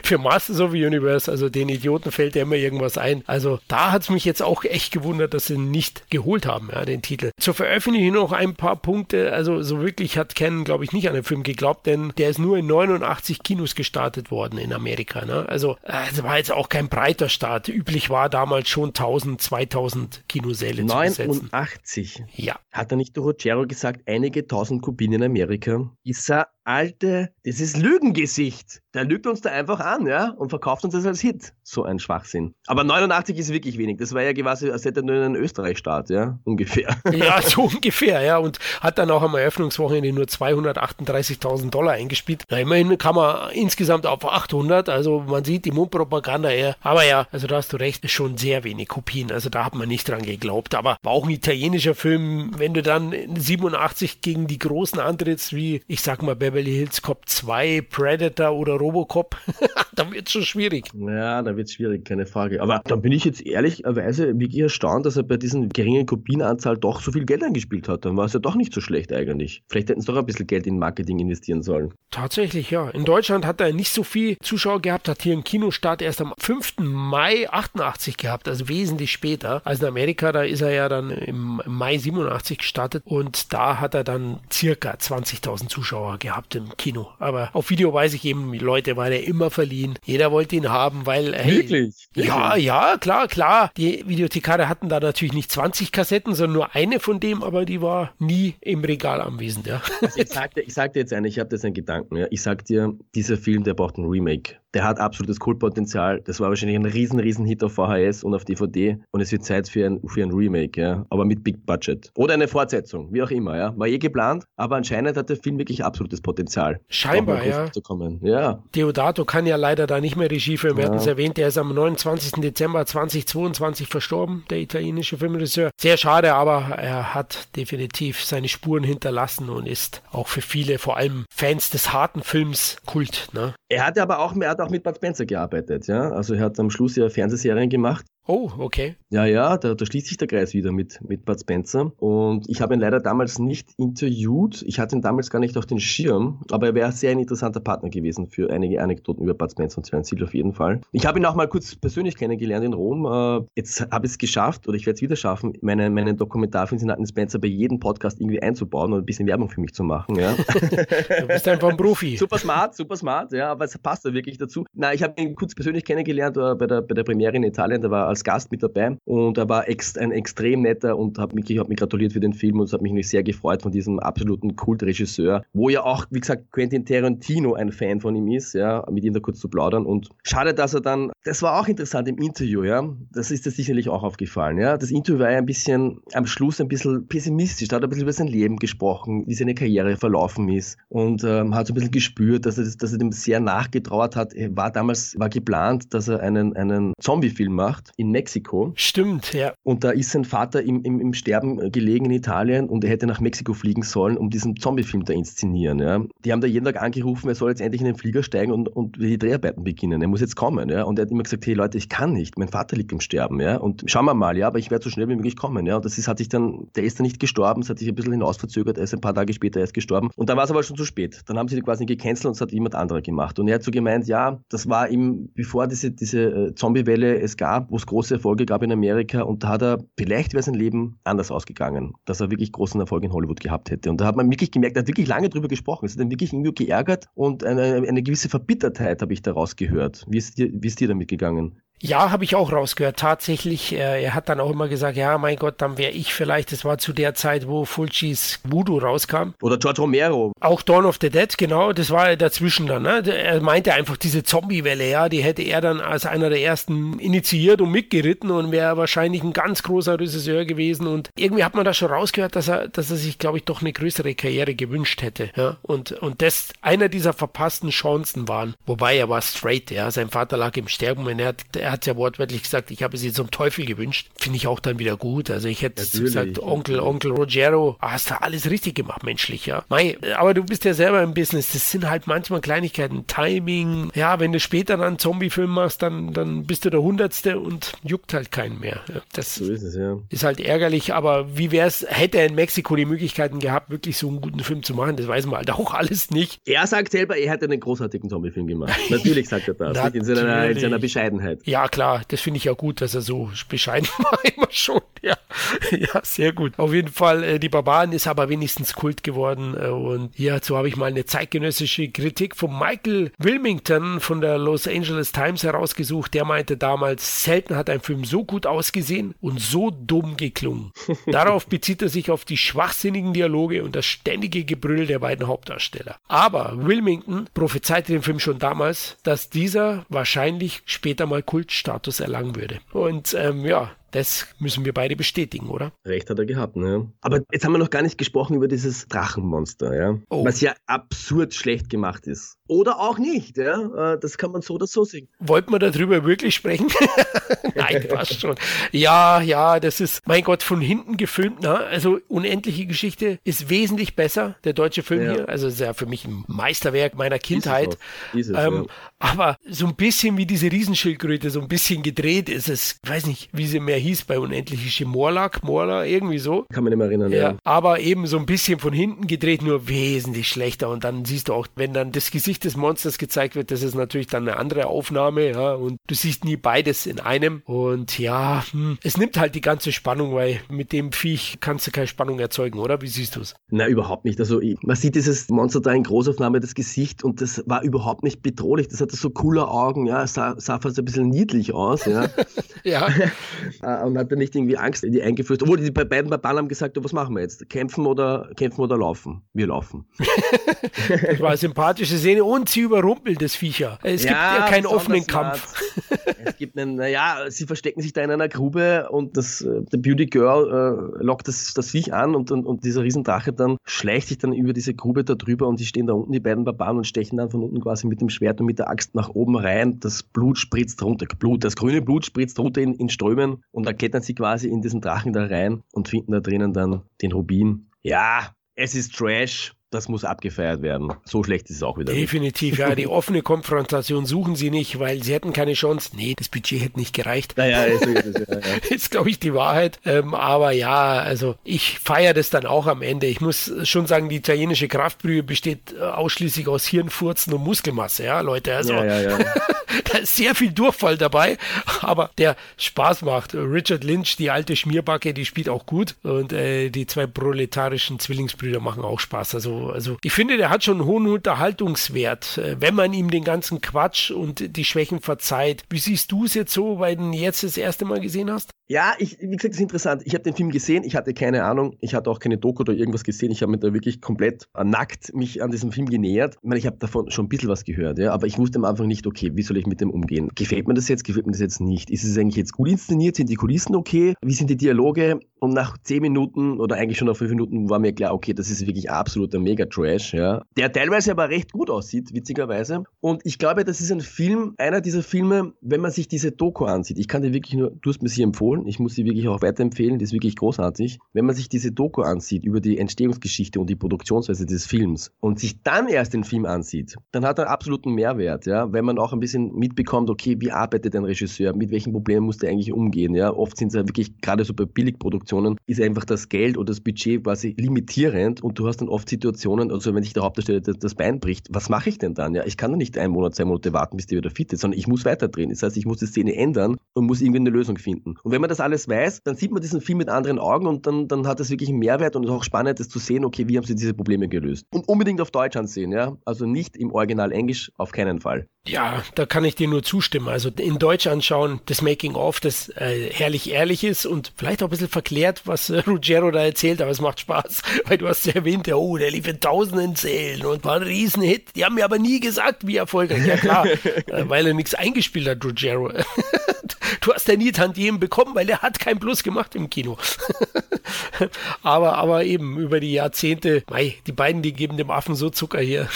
Für Masters of the Universe, also den Idioten fällt ja immer irgendwas ein. Also da hat es mich jetzt auch echt gewundert, dass sie nicht geholt haben, ja, den Titel. Zur Veröffentlichung noch ein paar Punkte. Also so wirklich hat Ken, glaube ich, nicht an den Film geglaubt, denn der ist nur in 89 Kinos gestartet worden in Amerika. Ne? Also es äh, war jetzt auch kein breiter Start. Üblich war damals schon 1000, 2000 Kinosäle 89. zu besetzen. Ja. Hat er nicht Rogero gesagt, einige tausend Kubinen in Amerika? Ist er alte, das ist Lügengesicht. Der lügt uns da einfach an, ja, und verkauft uns das als Hit. So ein Schwachsinn. Aber 89 ist wirklich wenig. Das war ja quasi, als hätte er nur einen Österreich-Start, ja, ungefähr. Ja, so ungefähr, ja, und hat dann auch am Eröffnungswochenende nur 238.000 Dollar eingespielt. Na, immerhin kam er insgesamt auf 800, also man sieht die Mundpropaganda eher. Aber ja, also da hast du recht, ist schon sehr wenig Kopien, also da hat man nicht dran geglaubt. Aber war auch ein italienischer Film, wenn du dann 87 gegen die Großen antrittst, wie, ich sag mal, Beverly Hills Cop 2, Predator oder Robocop, da wird es schon schwierig. Ja, da wird es schwierig, keine Frage. Aber dann bin ich jetzt ehrlicherweise wirklich erstaunt, dass er bei diesen geringen Kopienanzahl doch so viel Geld eingespielt hat. Dann war es ja doch nicht so schlecht eigentlich. Vielleicht hätten sie doch ein bisschen Geld in Marketing investieren sollen. Tatsächlich, ja. In Deutschland hat er nicht so viel Zuschauer gehabt, hat hier einen Kinostart erst am 5. Mai 88 gehabt, also wesentlich später. Also in Amerika, da ist er ja dann im Mai 87 gestartet und da hat er dann circa 20.000 Zuschauer gehabt gehabt im Kino. Aber auf Video weiß ich eben, Leute, war der immer verliehen. Jeder wollte ihn haben, weil. Hey, Wirklich? Ja, ja, klar, klar. Die Videothekare hatten da natürlich nicht 20 Kassetten, sondern nur eine von dem, aber die war nie im Regal anwesend, ja. Also ich sagte, ich sagte jetzt eine, ich habe das einen Gedanken, ja. Ich sag dir, dieser Film, der braucht ein Remake der hat absolutes Kultpotenzial. Das war wahrscheinlich ein riesen, riesen Hit auf VHS und auf DVD und es wird Zeit für ein, für ein Remake, ja, aber mit Big Budget. Oder eine Fortsetzung, wie auch immer, ja. War eh geplant, aber anscheinend hat der Film wirklich absolutes Potenzial. Scheinbar, ja. Zu kommen. ja. Deodato kann ja leider da nicht mehr Regie führen. Wir ja. hatten es erwähnt, der ist am 29. Dezember 2022 verstorben, der italienische Filmregisseur. Sehr schade, aber er hat definitiv seine Spuren hinterlassen und ist auch für viele, vor allem Fans des harten Films, Kult. Ne? Er hatte aber auch, er hat auch mit Bud Spencer gearbeitet, ja. Also er hat am Schluss ja Fernsehserien gemacht Oh, okay. Ja, ja, da, da schließt sich der Kreis wieder mit, mit Bud Spencer. Und ich habe ihn leider damals nicht interviewt. Ich hatte ihn damals gar nicht auf den Schirm, aber er wäre sehr ein interessanter Partner gewesen für einige Anekdoten über Bud Spencer und Sven Seal auf jeden Fall. Ich habe ihn auch mal kurz persönlich kennengelernt in Rom. Äh, jetzt habe ich es geschafft, oder ich werde es wieder schaffen, meine, meinen Dokumentarfilm Senaten Spencer bei jedem Podcast irgendwie einzubauen und ein bisschen Werbung für mich zu machen. Ja. du bist einfach ein Profi. super smart, super smart, ja, aber es passt da wirklich dazu. Na, ich habe ihn kurz persönlich kennengelernt äh, bei, der, bei der Premiere in Italien, da war als Gast mit dabei und er war ex ein extrem netter und hat mich, hat mich gratuliert für den Film und es hat mich sehr gefreut von diesem absoluten Kultregisseur, wo ja auch, wie gesagt, Quentin Tarantino ein Fan von ihm ist, ja, mit ihm da kurz zu plaudern. Und schade, dass er dann, das war auch interessant im Interview, ja, das ist dir sicherlich auch aufgefallen, ja, das Interview war ja ein bisschen, am Schluss ein bisschen pessimistisch, da hat er ein bisschen über sein Leben gesprochen, wie seine Karriere verlaufen ist und ähm, hat so ein bisschen gespürt, dass er, dass er dem sehr nachgetrauert hat, war damals, war geplant, dass er einen, einen Zombie-Film macht in Mexiko. Stimmt, ja. Und da ist sein Vater im, im, im Sterben gelegen in Italien und er hätte nach Mexiko fliegen sollen, um diesen Zombie-Film da inszenieren. Ja. Die haben da jeden Tag angerufen, er soll jetzt endlich in den Flieger steigen und, und die Dreharbeiten beginnen. Er muss jetzt kommen. Ja. Und er hat immer gesagt, hey Leute, ich kann nicht, mein Vater liegt im Sterben. Ja. Und schauen wir mal, ja, aber ich werde so schnell wie möglich kommen. Ja. Und das ist, hat sich dann, der ist dann nicht gestorben, es hat sich ein bisschen hinausverzögert, er ist ein paar Tage später erst gestorben. Und da war es aber schon zu spät. Dann haben sie die quasi gecancelt und es hat jemand anderer gemacht. Und er hat so gemeint, ja, das war ihm, bevor diese, diese äh, Zombie-Welle es gab, wo es große Erfolge gab in Amerika, und da hat er, vielleicht wäre sein Leben anders ausgegangen, dass er wirklich großen Erfolg in Hollywood gehabt hätte. Und da hat man wirklich gemerkt, er hat wirklich lange drüber gesprochen. Es hat ihn wirklich irgendwie geärgert und eine, eine gewisse Verbittertheit habe ich daraus gehört. Wie ist dir, wie ist dir damit gegangen? Ja, habe ich auch rausgehört. Tatsächlich, äh, er hat dann auch immer gesagt, ja, mein Gott, dann wäre ich vielleicht, das war zu der Zeit, wo Fulcis Voodoo rauskam. Oder George Romero. Auch Dawn of the Dead, genau, das war dazwischen dann. Ne? Er meinte einfach, diese Zombie-Welle, ja, die hätte er dann als einer der ersten initiiert und mitgeritten und wäre wahrscheinlich ein ganz großer Regisseur gewesen. Und irgendwie hat man da schon rausgehört, dass er, dass er sich, glaube ich, doch eine größere Karriere gewünscht hätte. Ja? Und, und das einer dieser verpassten Chancen waren. Wobei er war straight, ja. Sein Vater lag im Sterben und er hat, er hat ja wortwörtlich gesagt, ich habe sie zum Teufel gewünscht. Finde ich auch dann wieder gut. Also ich hätte gesagt, Onkel, Onkel Rogero, ah, hast du alles richtig gemacht, menschlich, ja. Mei, aber du bist ja selber im Business. Das sind halt manchmal Kleinigkeiten. Timing. Ja, wenn du später dann einen Zombie-Film machst, dann, dann bist du der Hundertste und juckt halt keinen mehr. Das so ist, es, ja. ist halt ärgerlich, aber wie wäre es, hätte er in Mexiko die Möglichkeiten gehabt, wirklich so einen guten Film zu machen? Das weiß man halt auch alles nicht. Er sagt selber, er hätte einen großartigen Zombie-Film gemacht. Natürlich sagt er das. in, seiner, in seiner Bescheidenheit. Ja, ja, klar, das finde ich ja gut, dass er so bescheiden war immer schon. Ja, ja sehr gut. Auf jeden Fall, äh, die Barbaren ist aber wenigstens Kult geworden. Äh, und hierzu habe ich mal eine zeitgenössische Kritik von Michael Wilmington von der Los Angeles Times herausgesucht. Der meinte damals, selten hat ein Film so gut ausgesehen und so dumm geklungen. Darauf bezieht er sich auf die schwachsinnigen Dialoge und das ständige Gebrüll der beiden Hauptdarsteller. Aber Wilmington prophezeite dem Film schon damals, dass dieser wahrscheinlich später mal Kult Status erlangen würde. Und ähm, ja, das müssen wir beide bestätigen, oder? Recht hat er gehabt, ne? Aber jetzt haben wir noch gar nicht gesprochen über dieses Drachenmonster, ja? Oh. Was ja absurd schlecht gemacht ist. Oder auch nicht, ja? Äh, das kann man so oder so sehen. Wollten wir darüber wirklich sprechen? Nein, passt schon. Ja, ja, das ist, mein Gott, von hinten gefilmt, na? Also unendliche Geschichte ist wesentlich besser, der deutsche Film ja. hier. Also ist ja für mich ein Meisterwerk meiner Kindheit. Ist es, ist es, ähm, ja. Aber so ein bisschen wie diese Riesenschildkröte, so ein bisschen gedreht ist es. Ich weiß nicht, wie sie mehr hieß bei Unendliche Morlak, Morla, irgendwie so. Kann man nicht mehr erinnern, ja. ja. Aber eben so ein bisschen von hinten gedreht, nur wesentlich schlechter. Und dann siehst du auch, wenn dann das Gesicht des Monsters gezeigt wird, das ist natürlich dann eine andere Aufnahme, ja. Und du siehst nie beides in einem. Und ja, hm, es nimmt halt die ganze Spannung, weil mit dem Viech kannst du keine Spannung erzeugen, oder? Wie siehst du es? Na, überhaupt nicht. Also man sieht dieses Monster da in Großaufnahme, das Gesicht, und das war überhaupt nicht bedrohlich. Das hatte so coole Augen, ja, sah, sah fast ein bisschen niedlich aus, ja. ja. Äh, und hatte nicht irgendwie Angst in die eingeflößt. Obwohl die bei beiden Barbaren haben gesagt, was machen wir jetzt? Kämpfen oder kämpfen oder laufen? Wir laufen. das war eine sympathische Szene und sie überrumpelt das Viecher. Es gibt ja keinen offenen Kampf. Es gibt einen, naja, sie verstecken sich da in einer Grube und das, äh, der Beauty Girl äh, lockt das, das Viech an und, und, und dieser Riesendrache dann schleicht sich dann über diese Grube da drüber und die stehen da unten, die beiden Barbaren, und stechen dann von unten quasi mit dem Schwert und mit der Axt nach oben rein. Das Blut spritzt runter, Blut, das grüne Blut spritzt runter in, in Strömen und da klettern sie quasi in diesen Drachen da rein und finden da drinnen dann den Rubin. Ja, es ist Trash das muss abgefeiert werden. So schlecht ist es auch wieder. Definitiv, ja. Die offene Konfrontation suchen sie nicht, weil sie hätten keine Chance. Nee, das Budget hätte nicht gereicht. Naja, ist, ist, ja, ja. ist glaube ich, die Wahrheit. Ähm, aber ja, also ich feiere das dann auch am Ende. Ich muss schon sagen, die italienische Kraftbrühe besteht äh, ausschließlich aus Hirnfurzen und Muskelmasse, ja, Leute. Also ja, ja, ja. da ist sehr viel Durchfall dabei, aber der Spaß macht. Richard Lynch, die alte Schmierbacke, die spielt auch gut und äh, die zwei proletarischen Zwillingsbrüder machen auch Spaß. Also, also ich finde, der hat schon einen hohen Unterhaltungswert, äh, wenn man ihm den ganzen Quatsch und die Schwächen verzeiht. Wie siehst du es jetzt so, weil du ihn jetzt das erste Mal gesehen hast? Ja, ich, wie gesagt, das ist interessant. Ich habe den Film gesehen, ich hatte keine Ahnung, ich hatte auch keine Doku oder irgendwas gesehen. Ich habe mir da wirklich komplett nackt mich an diesem Film genähert. Ich meine, ich habe davon schon ein bisschen was gehört, ja, aber ich wusste am Anfang nicht, okay, wie soll ich mit dem umgehen? Gefällt mir das jetzt, gefällt mir das jetzt nicht? Ist es eigentlich jetzt gut inszeniert? Sind die Kulissen okay? Wie sind die Dialoge? Und nach zehn Minuten oder eigentlich schon nach fünf Minuten war mir klar, okay, das ist wirklich absoluter Mega-Trash, ja. Der teilweise aber recht gut aussieht, witzigerweise. Und ich glaube, das ist ein Film, einer dieser Filme, wenn man sich diese Doku ansieht. Ich kann dir wirklich nur, du hast mir sie empfohlen, ich muss sie wirklich auch weiterempfehlen, die ist wirklich großartig. Wenn man sich diese Doku ansieht über die Entstehungsgeschichte und die Produktionsweise des Films und sich dann erst den Film ansieht, dann hat er absoluten Mehrwert, ja. Wenn man auch ein bisschen mitbekommt, okay, wie arbeitet ein Regisseur, mit welchen Problemen muss der eigentlich umgehen, ja. Oft sind es ja wirklich, gerade so bei Billigproduktionen, Situationen ist einfach das Geld oder das Budget quasi limitierend und du hast dann oft Situationen, also wenn sich der Hauptdarsteller das Bein bricht, was mache ich denn dann? Ja, ich kann doch nicht einen Monat, zwei Monate warten, bis der wieder fit ist, sondern ich muss weiterdrehen. Das heißt, ich muss die Szene ändern und muss irgendwie eine Lösung finden. Und wenn man das alles weiß, dann sieht man diesen Film mit anderen Augen und dann, dann hat es wirklich einen Mehrwert und es ist auch spannend, das zu sehen, okay, wie haben sie diese Probleme gelöst. Und unbedingt auf Deutsch ansehen, ja. Also nicht im Original Englisch, auf keinen Fall. Ja, da kann ich dir nur zustimmen. Also in Deutsch anschauen, das Making-of, das äh, herrlich ehrlich ist und vielleicht auch ein bisschen verklärt, was äh, Ruggiero da erzählt, aber es macht Spaß, weil du hast ja erwähnt, ja, oh, der lief in tausenden Zählen und war ein Riesenhit. Die haben mir aber nie gesagt, wie erfolgreich. Ja klar, äh, weil er nichts eingespielt hat, Ruggiero. du hast ja nie Tantiemen bekommen, weil er hat kein Plus gemacht im Kino. aber, aber eben über die Jahrzehnte, mei, die beiden, die geben dem Affen so Zucker hier.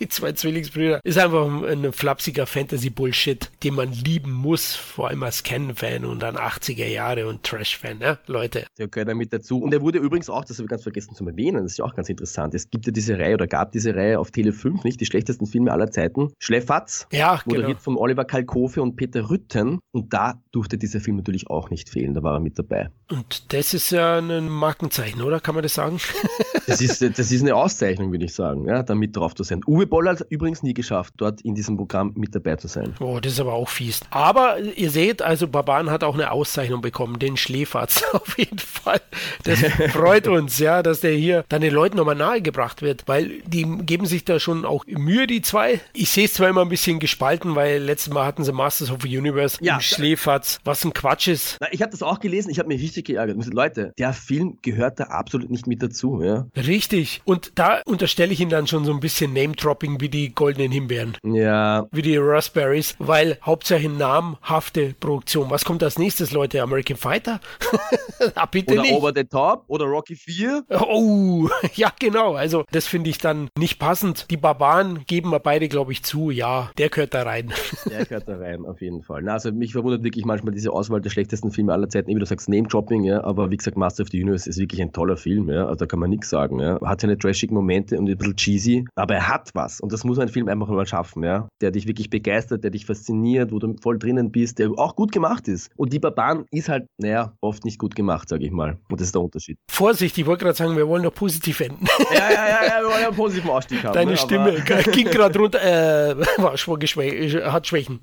die zwei Zwillingsbrüder. Ist einfach ein flapsiger Fantasy-Bullshit, den man lieben muss, vor allem als Ken-Fan und dann 80er Jahre und Trash-Fan, ne, Leute. Der gehört damit dazu. Und er wurde übrigens auch, das habe ich ganz vergessen zu erwähnen, das ist ja auch ganz interessant. Es gibt ja diese Reihe oder gab diese Reihe auf Tele 5, nicht? Die schlechtesten Filme aller Zeiten. Schläfatz. Ja, moderiert genau. von Oliver Kalkofe und Peter Rütten. Und da durfte dieser Film natürlich auch nicht fehlen. Da war er mit dabei. Und das ist ja ein Markenzeichen, oder? Kann man das sagen? das, ist, das ist eine Auszeichnung, würde ich sagen, ja, da mit drauf zu sein. Uwe Boll hat übrigens nie geschafft, dort in diesem Programm mit dabei zu sein. Oh, das ist aber auch fies. Aber ihr seht, also Baban hat auch eine Auszeichnung bekommen, den Schläferz auf jeden Fall. Das freut uns, ja, dass der hier dann den Leuten nochmal nahegebracht wird, weil die geben sich da schon auch Mühe, die zwei. Ich sehe es zwar immer ein bisschen gespalten, weil letztes Mal hatten sie Masters of the Universe ja, im Schläferz, was ein Quatsch ist. Na, ich habe das auch gelesen, ich habe mich richtig geärgert. Leute, der Film gehört da absolut nicht mit dazu, ja. Richtig. Und da unterstelle ich ihn dann schon so ein bisschen Name-Dropping wie die goldenen Himbeeren. Ja. Wie die Raspberries, weil hauptsächlich namhafte Produktion. Was kommt als nächstes, Leute? American Fighter? ah, bitte oder nicht. Over the Top oder Rocky 4. Oh, ja, genau. Also, das finde ich dann nicht passend. Die Barbaren geben wir beide, glaube ich, zu. Ja, der gehört da rein. der gehört da rein, auf jeden Fall. Na, also, mich verwundert wirklich manchmal diese Auswahl der schlechtesten Filme aller Zeiten. Wie du sagst, Name-Dropping, ja, aber wie gesagt, Master of the Universe ist wirklich ein toller Film, ja. Also, da kann man nichts sagen, ja. Hat seine trashigen Momente und ein bisschen cheesy, aber er hat was. Und das muss ein Film einfach mal schaffen, ja. Der dich wirklich begeistert, der dich fasziniert, wo du voll drinnen bist, der auch gut gemacht ist. Und die Barbaren ist halt, naja, oft nicht gut gemacht, sage ich mal. Und das ist der Unterschied. Vorsicht, ich wollte gerade sagen, wir wollen doch positiv enden. ja, ja, ja, ja, wir wollen ja einen positiven Ausstieg haben. Deine ne, Stimme ging gerade runter, äh, war schon hat Schwächen.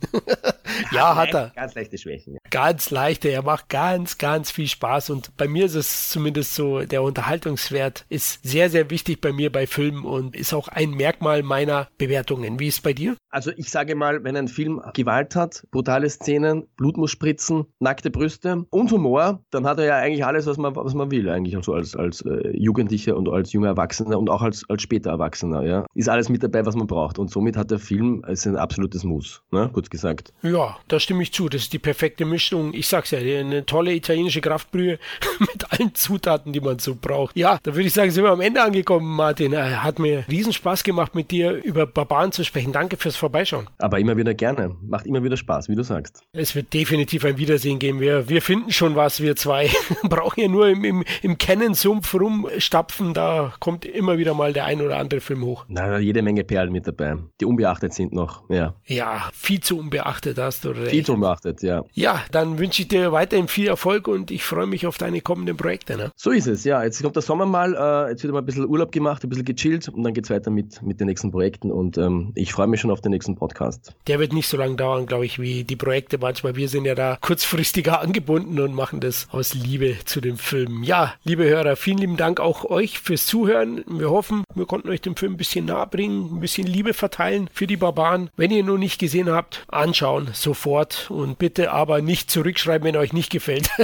ja, hat er. Ganz leichte Schwächen. Ja. Ganz leichte, er macht ganz, ganz viel Spaß und bei mir ist es zumindest so, der Unterhaltungswert ist sehr, sehr wichtig bei mir bei Filmen und ist auch ein Merkmal meiner Bewertungen. Wie ist es bei dir? Also ich sage mal, wenn ein Film Gewalt hat, brutale Szenen, Blut muss spritzen, nackte Brüste und Humor, dann hat er ja eigentlich alles, was man, was man will, eigentlich also als, als äh, Jugendlicher und als junger Erwachsener und auch als, als später Erwachsener, ja. Ist alles mit dabei, was man braucht. Und somit hat der Film ist ein absolutes Muss, ne? kurz gesagt. Ja, da stimme ich zu. Das ist die perfekte Mischung Mischung, ich sag's ja, eine tolle italienische Kraftbrühe mit allen Zutaten, die man so braucht. Ja, da würde ich sagen, sind wir am Ende angekommen, Martin. Äh, hat mir riesen Spaß gemacht, mit dir über Barbaren zu sprechen. Danke fürs Vorbeischauen. Aber immer wieder gerne. Macht immer wieder Spaß, wie du sagst. Es wird definitiv ein Wiedersehen geben. Wir, wir finden schon was, wir zwei. Brauchen ja nur im, im, im Kennensumpf rumstapfen. Da kommt immer wieder mal der ein oder andere Film hoch. Na, jede Menge Perlen mit dabei, die unbeachtet sind noch. Ja, ja viel zu unbeachtet hast du recht. Viel zu unbeachtet, ja. Ja, dann wünsche ich dir weiterhin viel Erfolg und ich freue mich auf deine kommenden Projekte. Ne? So ist es, ja. Jetzt kommt der Sommer mal, äh, jetzt wird mal ein bisschen Urlaub gemacht, ein bisschen gechillt und dann geht es weiter mit, mit den nächsten Projekten und ähm, ich freue mich schon auf den nächsten Podcast. Der wird nicht so lange dauern, glaube ich, wie die Projekte manchmal. Wir sind ja da kurzfristiger angebunden und machen das aus Liebe zu dem Film. Ja, liebe Hörer, vielen lieben Dank auch euch fürs Zuhören. Wir hoffen, wir konnten euch den Film ein bisschen nahe bringen, ein bisschen Liebe verteilen für die Barbaren. Wenn ihr ihn noch nicht gesehen habt, anschauen sofort und bitte aber nicht zurückschreiben, wenn euch nicht gefällt.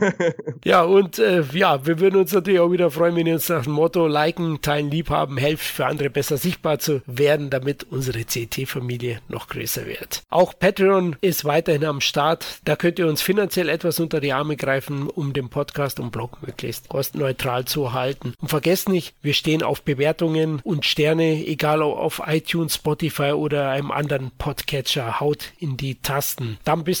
ja, und äh, ja, wir würden uns natürlich auch wieder freuen, wenn ihr uns nach dem Motto liken, teilen, liebhaben, helft für andere besser sichtbar zu werden, damit unsere CT-Familie noch größer wird. Auch Patreon ist weiterhin am Start. Da könnt ihr uns finanziell etwas unter die Arme greifen, um den Podcast und Blog möglichst kostenneutral zu halten. Und vergesst nicht, wir stehen auf Bewertungen und Sterne, egal ob auf iTunes, Spotify oder einem anderen Podcatcher. Haut in die Tasten. Dann bis